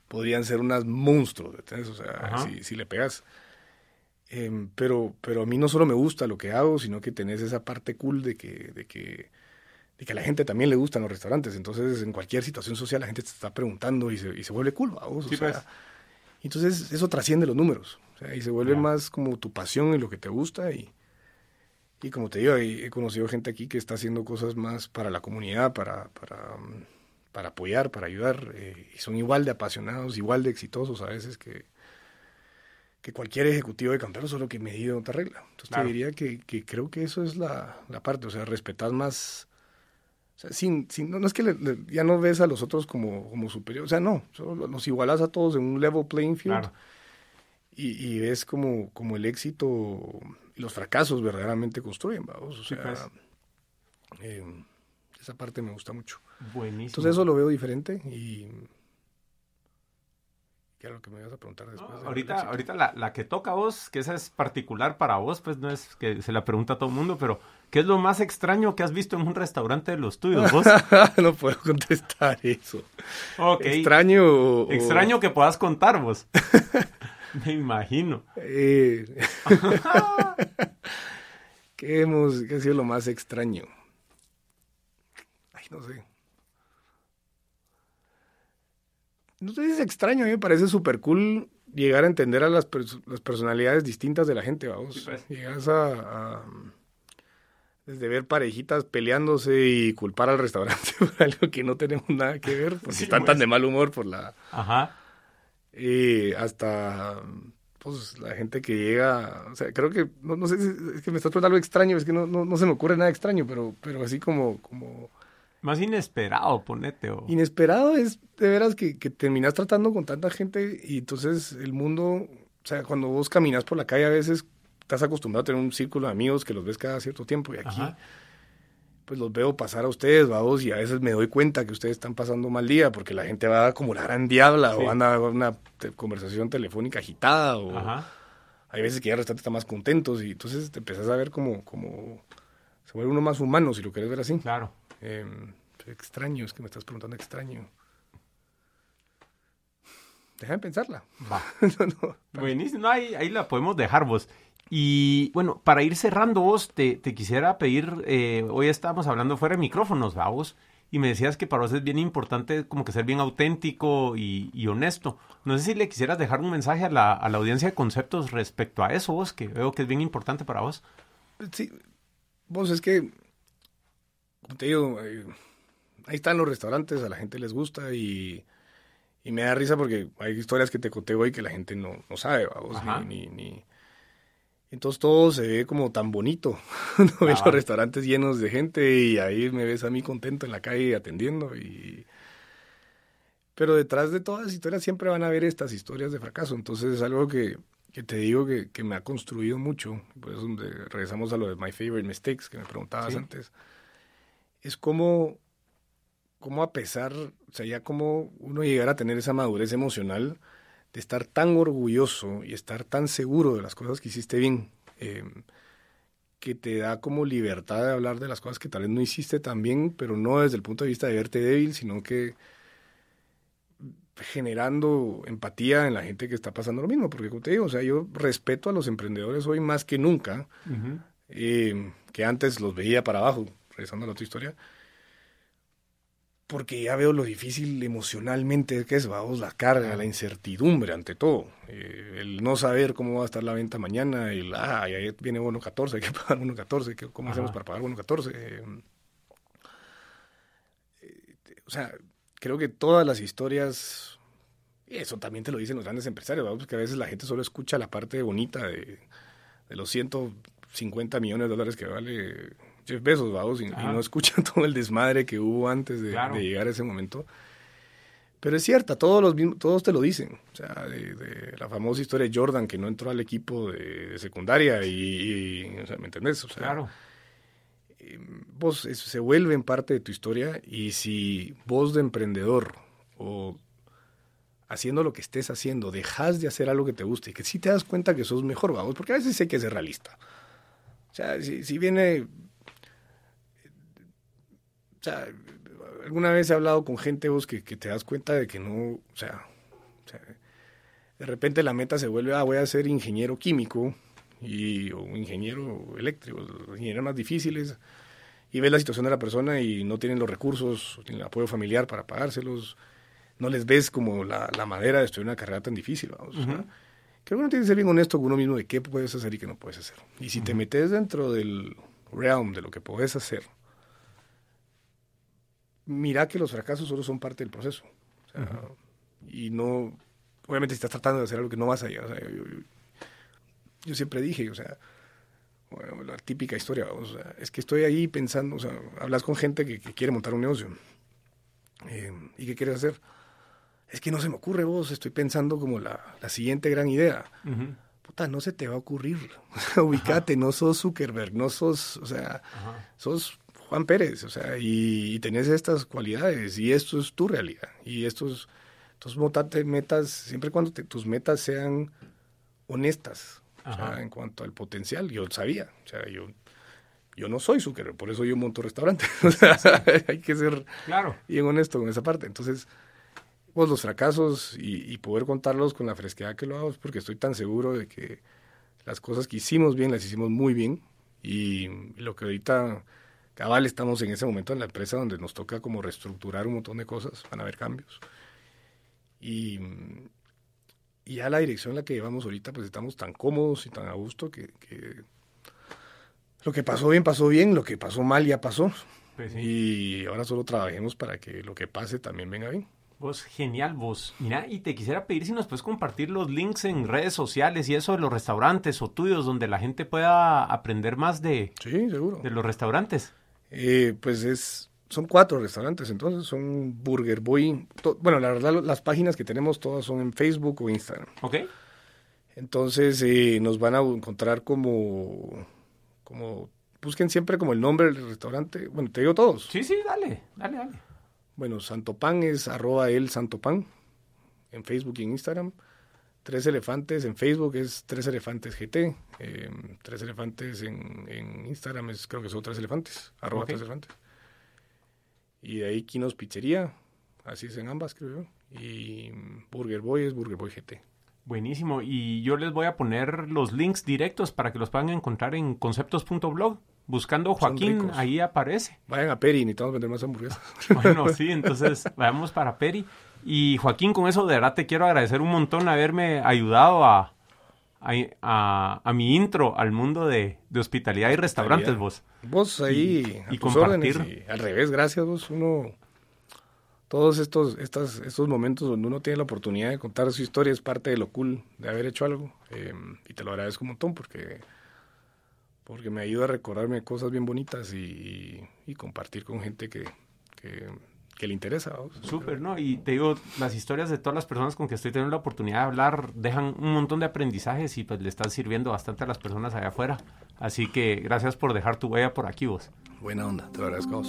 podrían ser unas monstruos, O sea, si, le pegas. Em, pero, pero a mí no solo me gusta lo que hago, sino que tenés esa parte cool de que, de que y que a la gente también le gustan los restaurantes. Entonces, en cualquier situación social, la gente te está preguntando y se, y se vuelve cool, o sea, pues. Entonces, eso trasciende los números. O sea, y se vuelve más como tu pasión y lo que te gusta. Y, y como te digo, he conocido gente aquí que está haciendo cosas más para la comunidad, para, para, para apoyar, para ayudar. Eh, y son igual de apasionados, igual de exitosos a veces que, que cualquier ejecutivo de Campero, solo que me dio otra regla. Entonces te diría que, que, creo que eso es la, la parte, o sea, respetar más o sea, sin, no, es que ya no ves a los otros como, como superiores, o sea, no, solo los igualas a todos en un level playing field y, ves como, como el éxito y los fracasos verdaderamente construyen, vamos, o sea, pues. eh, esa parte me gusta mucho. Buenísimo. Entonces eso lo veo diferente y ¿Qué era lo que me ibas a preguntar después? ahorita ahorita la, la, que toca a vos, que esa es particular para vos, pues no es que se la pregunta a todo el mundo, pero ¿qué es lo más extraño que has visto en un restaurante de los tuyos vos? no puedo contestar eso. Okay. Extraño Extraño que puedas contar vos. me imagino. Eh... ¿Qué, hemos, ¿Qué ha sido lo más extraño? Ay, no sé. No sé si es extraño, a mí me parece súper cool llegar a entender a las, las, personalidades distintas de la gente, vamos. Pues. Llegas a, desde ver parejitas peleándose y culpar al restaurante por algo que no tenemos nada que ver, porque están tan pues. de mal humor por la... Ajá. Y hasta pues la gente que llega, o sea, creo que, no, sé, es que me estás preguntando algo extraño, es que no, no, no, se me ocurre nada extraño, pero, pero así como, como más inesperado, ponete. Inesperado es de veras que, que terminas tratando con tanta gente y entonces el mundo, o sea, cuando vos caminas por la calle a veces estás acostumbrado a tener un círculo de amigos que los ves cada cierto tiempo y aquí pues los veo pasar a ustedes, vamos, y a veces me doy cuenta que ustedes están pasando mal día porque la gente va como la gran diabla o anda a una conversación telefónica agitada o hay veces que ya el restaurante está más contentos y entonces te empezás a ver como, como se vuelve uno más humano si lo quieres ver así. Claro. Eh, extraño, es que me estás preguntando extraño. Déjame pensarla. Va. Buenísimo, ahí, ahí la podemos dejar vos. Y bueno, para ir cerrando vos, te, te quisiera pedir, eh, hoy estábamos hablando fuera de micrófonos, vos, y me decías que para vos es bien importante como que ser bien auténtico y, honesto. No sé si le quisieras dejar un mensaje a la, a la, audiencia de conceptos respecto a eso, vos, que veo que es bien importante para vos. Sí, vos es que, te digo, eh, ahí están los restaurantes, a la gente les gusta y, y, me da risa porque hay historias que te conté hoy que la gente no, no sabe, vos, ni, ni entonces todo se ve como tan bonito. no ves los restaurantes llenos de gente y ahí me ves a mí contento en la calle atendiendo. Y... Pero detrás de todas las historias siempre van a haber estas historias de fracaso. Entonces es algo que, que te digo que, que, me ha construido mucho. Por eso regresamos a lo de My Favorite Mistakes que me preguntabas antes. Es como, como a pesar, o sea, ya como uno llegar a tener esa madurez emocional de estar tan orgulloso y estar tan seguro de las cosas que hiciste bien, eh, que te da como libertad de hablar de las cosas que tal vez no hiciste tan bien, pero no desde el punto de vista de verte débil, sino que generando empatía en la gente que está pasando lo mismo, porque como te digo, o sea, yo respeto a los emprendedores hoy más que nunca, eh, que antes los veía para abajo, regresando a la otra historia, porque ya veo lo difícil emocionalmente que es, vamos, la carga, la incertidumbre ante todo, eh, el no saber cómo va a estar la venta mañana, el, ah, ya viene bono 14, hay que pagar bono 14, ¿cómo hacemos para pagar bono 14? Eh, o sea, creo que todas las historias, eso también te lo dicen los grandes empresarios, ¿vamos? porque a veces la gente solo escucha la parte bonita de, de los 150 millones de dólares que vale Jeff Bezos, vamos, y, no escuchan todo el desmadre que hubo antes de, llegar a ese momento. Pero es cierta, todos, los, todos te lo dicen. O sea, de, la famosa historia de Jordan que no entró al equipo de, secundaria y, o sea, ¿me entendés? O sea, claro. Em, vos se vuelve en parte de tu historia y si vos de emprendedor o haciendo lo que estés haciendo, dejas de hacer algo que te guste y que sí te das cuenta que sos mejor, vamos, porque a veces hay que ser realista. O sea, si, si viene o sea, alguna vez he hablado con gente vos que, te das cuenta de que no, o sea, de repente la meta se vuelve, ah, voy a ser ingeniero químico y, o ingeniero eléctrico, los ingenieros más difíciles, y ves la situación de la persona y no tienen los recursos, tienen el apoyo familiar para pagárselos, no les ves como la, madera de estudiar una carrera tan difícil, vamos. Creo que uno tiene que ser bien honesto con uno mismo de qué puedes hacer y qué no puedes hacer. Y si te metes dentro del realm de lo que puedes hacer, mira que los fracasos solo son parte del proceso. Y no, obviamente si estás tratando de hacer algo que no vas a llegar. yo, siempre dije, o sea, la típica historia, es que estoy ahí pensando, o sea, hablas con gente que, quiere montar un negocio. Eh, ¿Y qué quieres hacer? Es que no se me ocurre vos, estoy pensando como la, siguiente gran idea. Puta, no se te va a ocurrir. Ubicate, no sos Zuckerberg, no sos, o sea, sos Juan Pérez, o sea, y, tenés estas cualidades y esto es tu realidad. Y estos, entonces metas, siempre cuando tus metas sean honestas, o sea, en cuanto al potencial, yo sabía, o sea, yo, yo no soy Zuckerberg, por eso yo monto restaurantes, o sea, hay que ser claro. bien honesto con esa parte. Entonces, pues los fracasos y, y poder contarlos con la fresquedad que lo hago, es porque estoy tan seguro de que las cosas que hicimos bien, las hicimos muy bien, y lo que ahorita cabal estamos en ese momento en la empresa donde nos toca como reestructurar un montón de cosas, van a haber cambios. Y, y ya la dirección en la que llevamos ahorita, pues estamos tan cómodos y tan a gusto que, lo que pasó bien, pasó bien, lo que pasó mal ya pasó. Pues y ahora solo trabajemos para que lo que pase también venga bien. Vos, genial, vos. Mira, y te quisiera pedir si nos puedes compartir los links en redes sociales y eso de los restaurantes o tuyos, donde la gente pueda aprender más de, sí, seguro. de los restaurantes. Eh, pues es, son cuatro restaurantes, entonces son Burger Boy. bueno, la verdad, las páginas que tenemos todas son en Facebook o Instagram. Ok. Entonces eh, nos van a encontrar como, como busquen siempre como el nombre del restaurante. Bueno, te digo todos. Sí, sí, dale, dale, dale. Bueno, Santo Pan es arroba el Santo Pan en Facebook y en Instagram. Tres Elefantes en Facebook es Tres Elefantes GT. Eh, tres Elefantes en, en, Instagram es, creo que son Tres Elefantes, arroba Tres Elefantes. Y de ahí Kinos Pizzería, así es en ambas, creo yo. Y Burger Boy es Burger Boy GT. Buenísimo. Y yo les voy a poner los links directos para que los puedan encontrar en conceptos.blog. Buscando Joaquín, ahí aparece. Vayan a Peri, necesitamos vender más hamburguesas. Bueno, sí, entonces vayamos para Peri. Y Joaquín, con eso de verdad te quiero agradecer un montón haberme ayudado a, a, mi intro al mundo de, hospitalidad y restaurantes, vos. Vos ahí, y, compartir. al revés, gracias vos. Uno, todos estos, estas, estos momentos donde uno tiene la oportunidad de contar su historia es parte de lo cool de haber hecho algo. Eh, y te lo agradezco un montón porque porque me ayuda a recordarme cosas bien bonitas y, compartir con gente que, le interesa. Súper, ¿no? Y te digo, las historias de todas las personas con que estoy teniendo la oportunidad de hablar dejan un montón de aprendizajes y pues le están sirviendo bastante a las personas allá afuera. Así que gracias por dejar tu huella por aquí vos. Buena onda, te lo agradezco.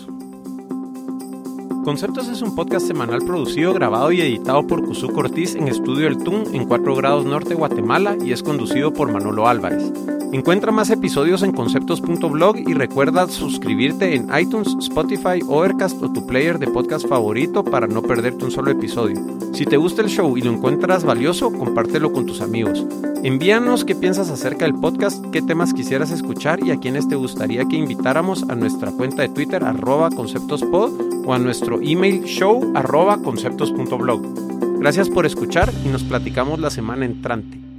Conceptos es un podcast semanal producido, grabado y editado por Cusú Cortiz en Estudio El Tun en 4 grados norte, Guatemala y es conducido por Manolo Álvarez. Encuentra más episodios en conceptos.blog y recuerda suscribirte en iTunes, Spotify, Overcast o tu player de podcast favorito para no perderte un solo episodio. Si te gusta el show y lo encuentras valioso, compártelo con tus amigos. Envíanos qué piensas acerca del podcast, qué temas quisieras escuchar y a quienes te gustaría que invitáramos a nuestra cuenta de Twitter arroba conceptospod o a nuestro email show arroba conceptos.blog. Gracias por escuchar y nos platicamos la semana entrante.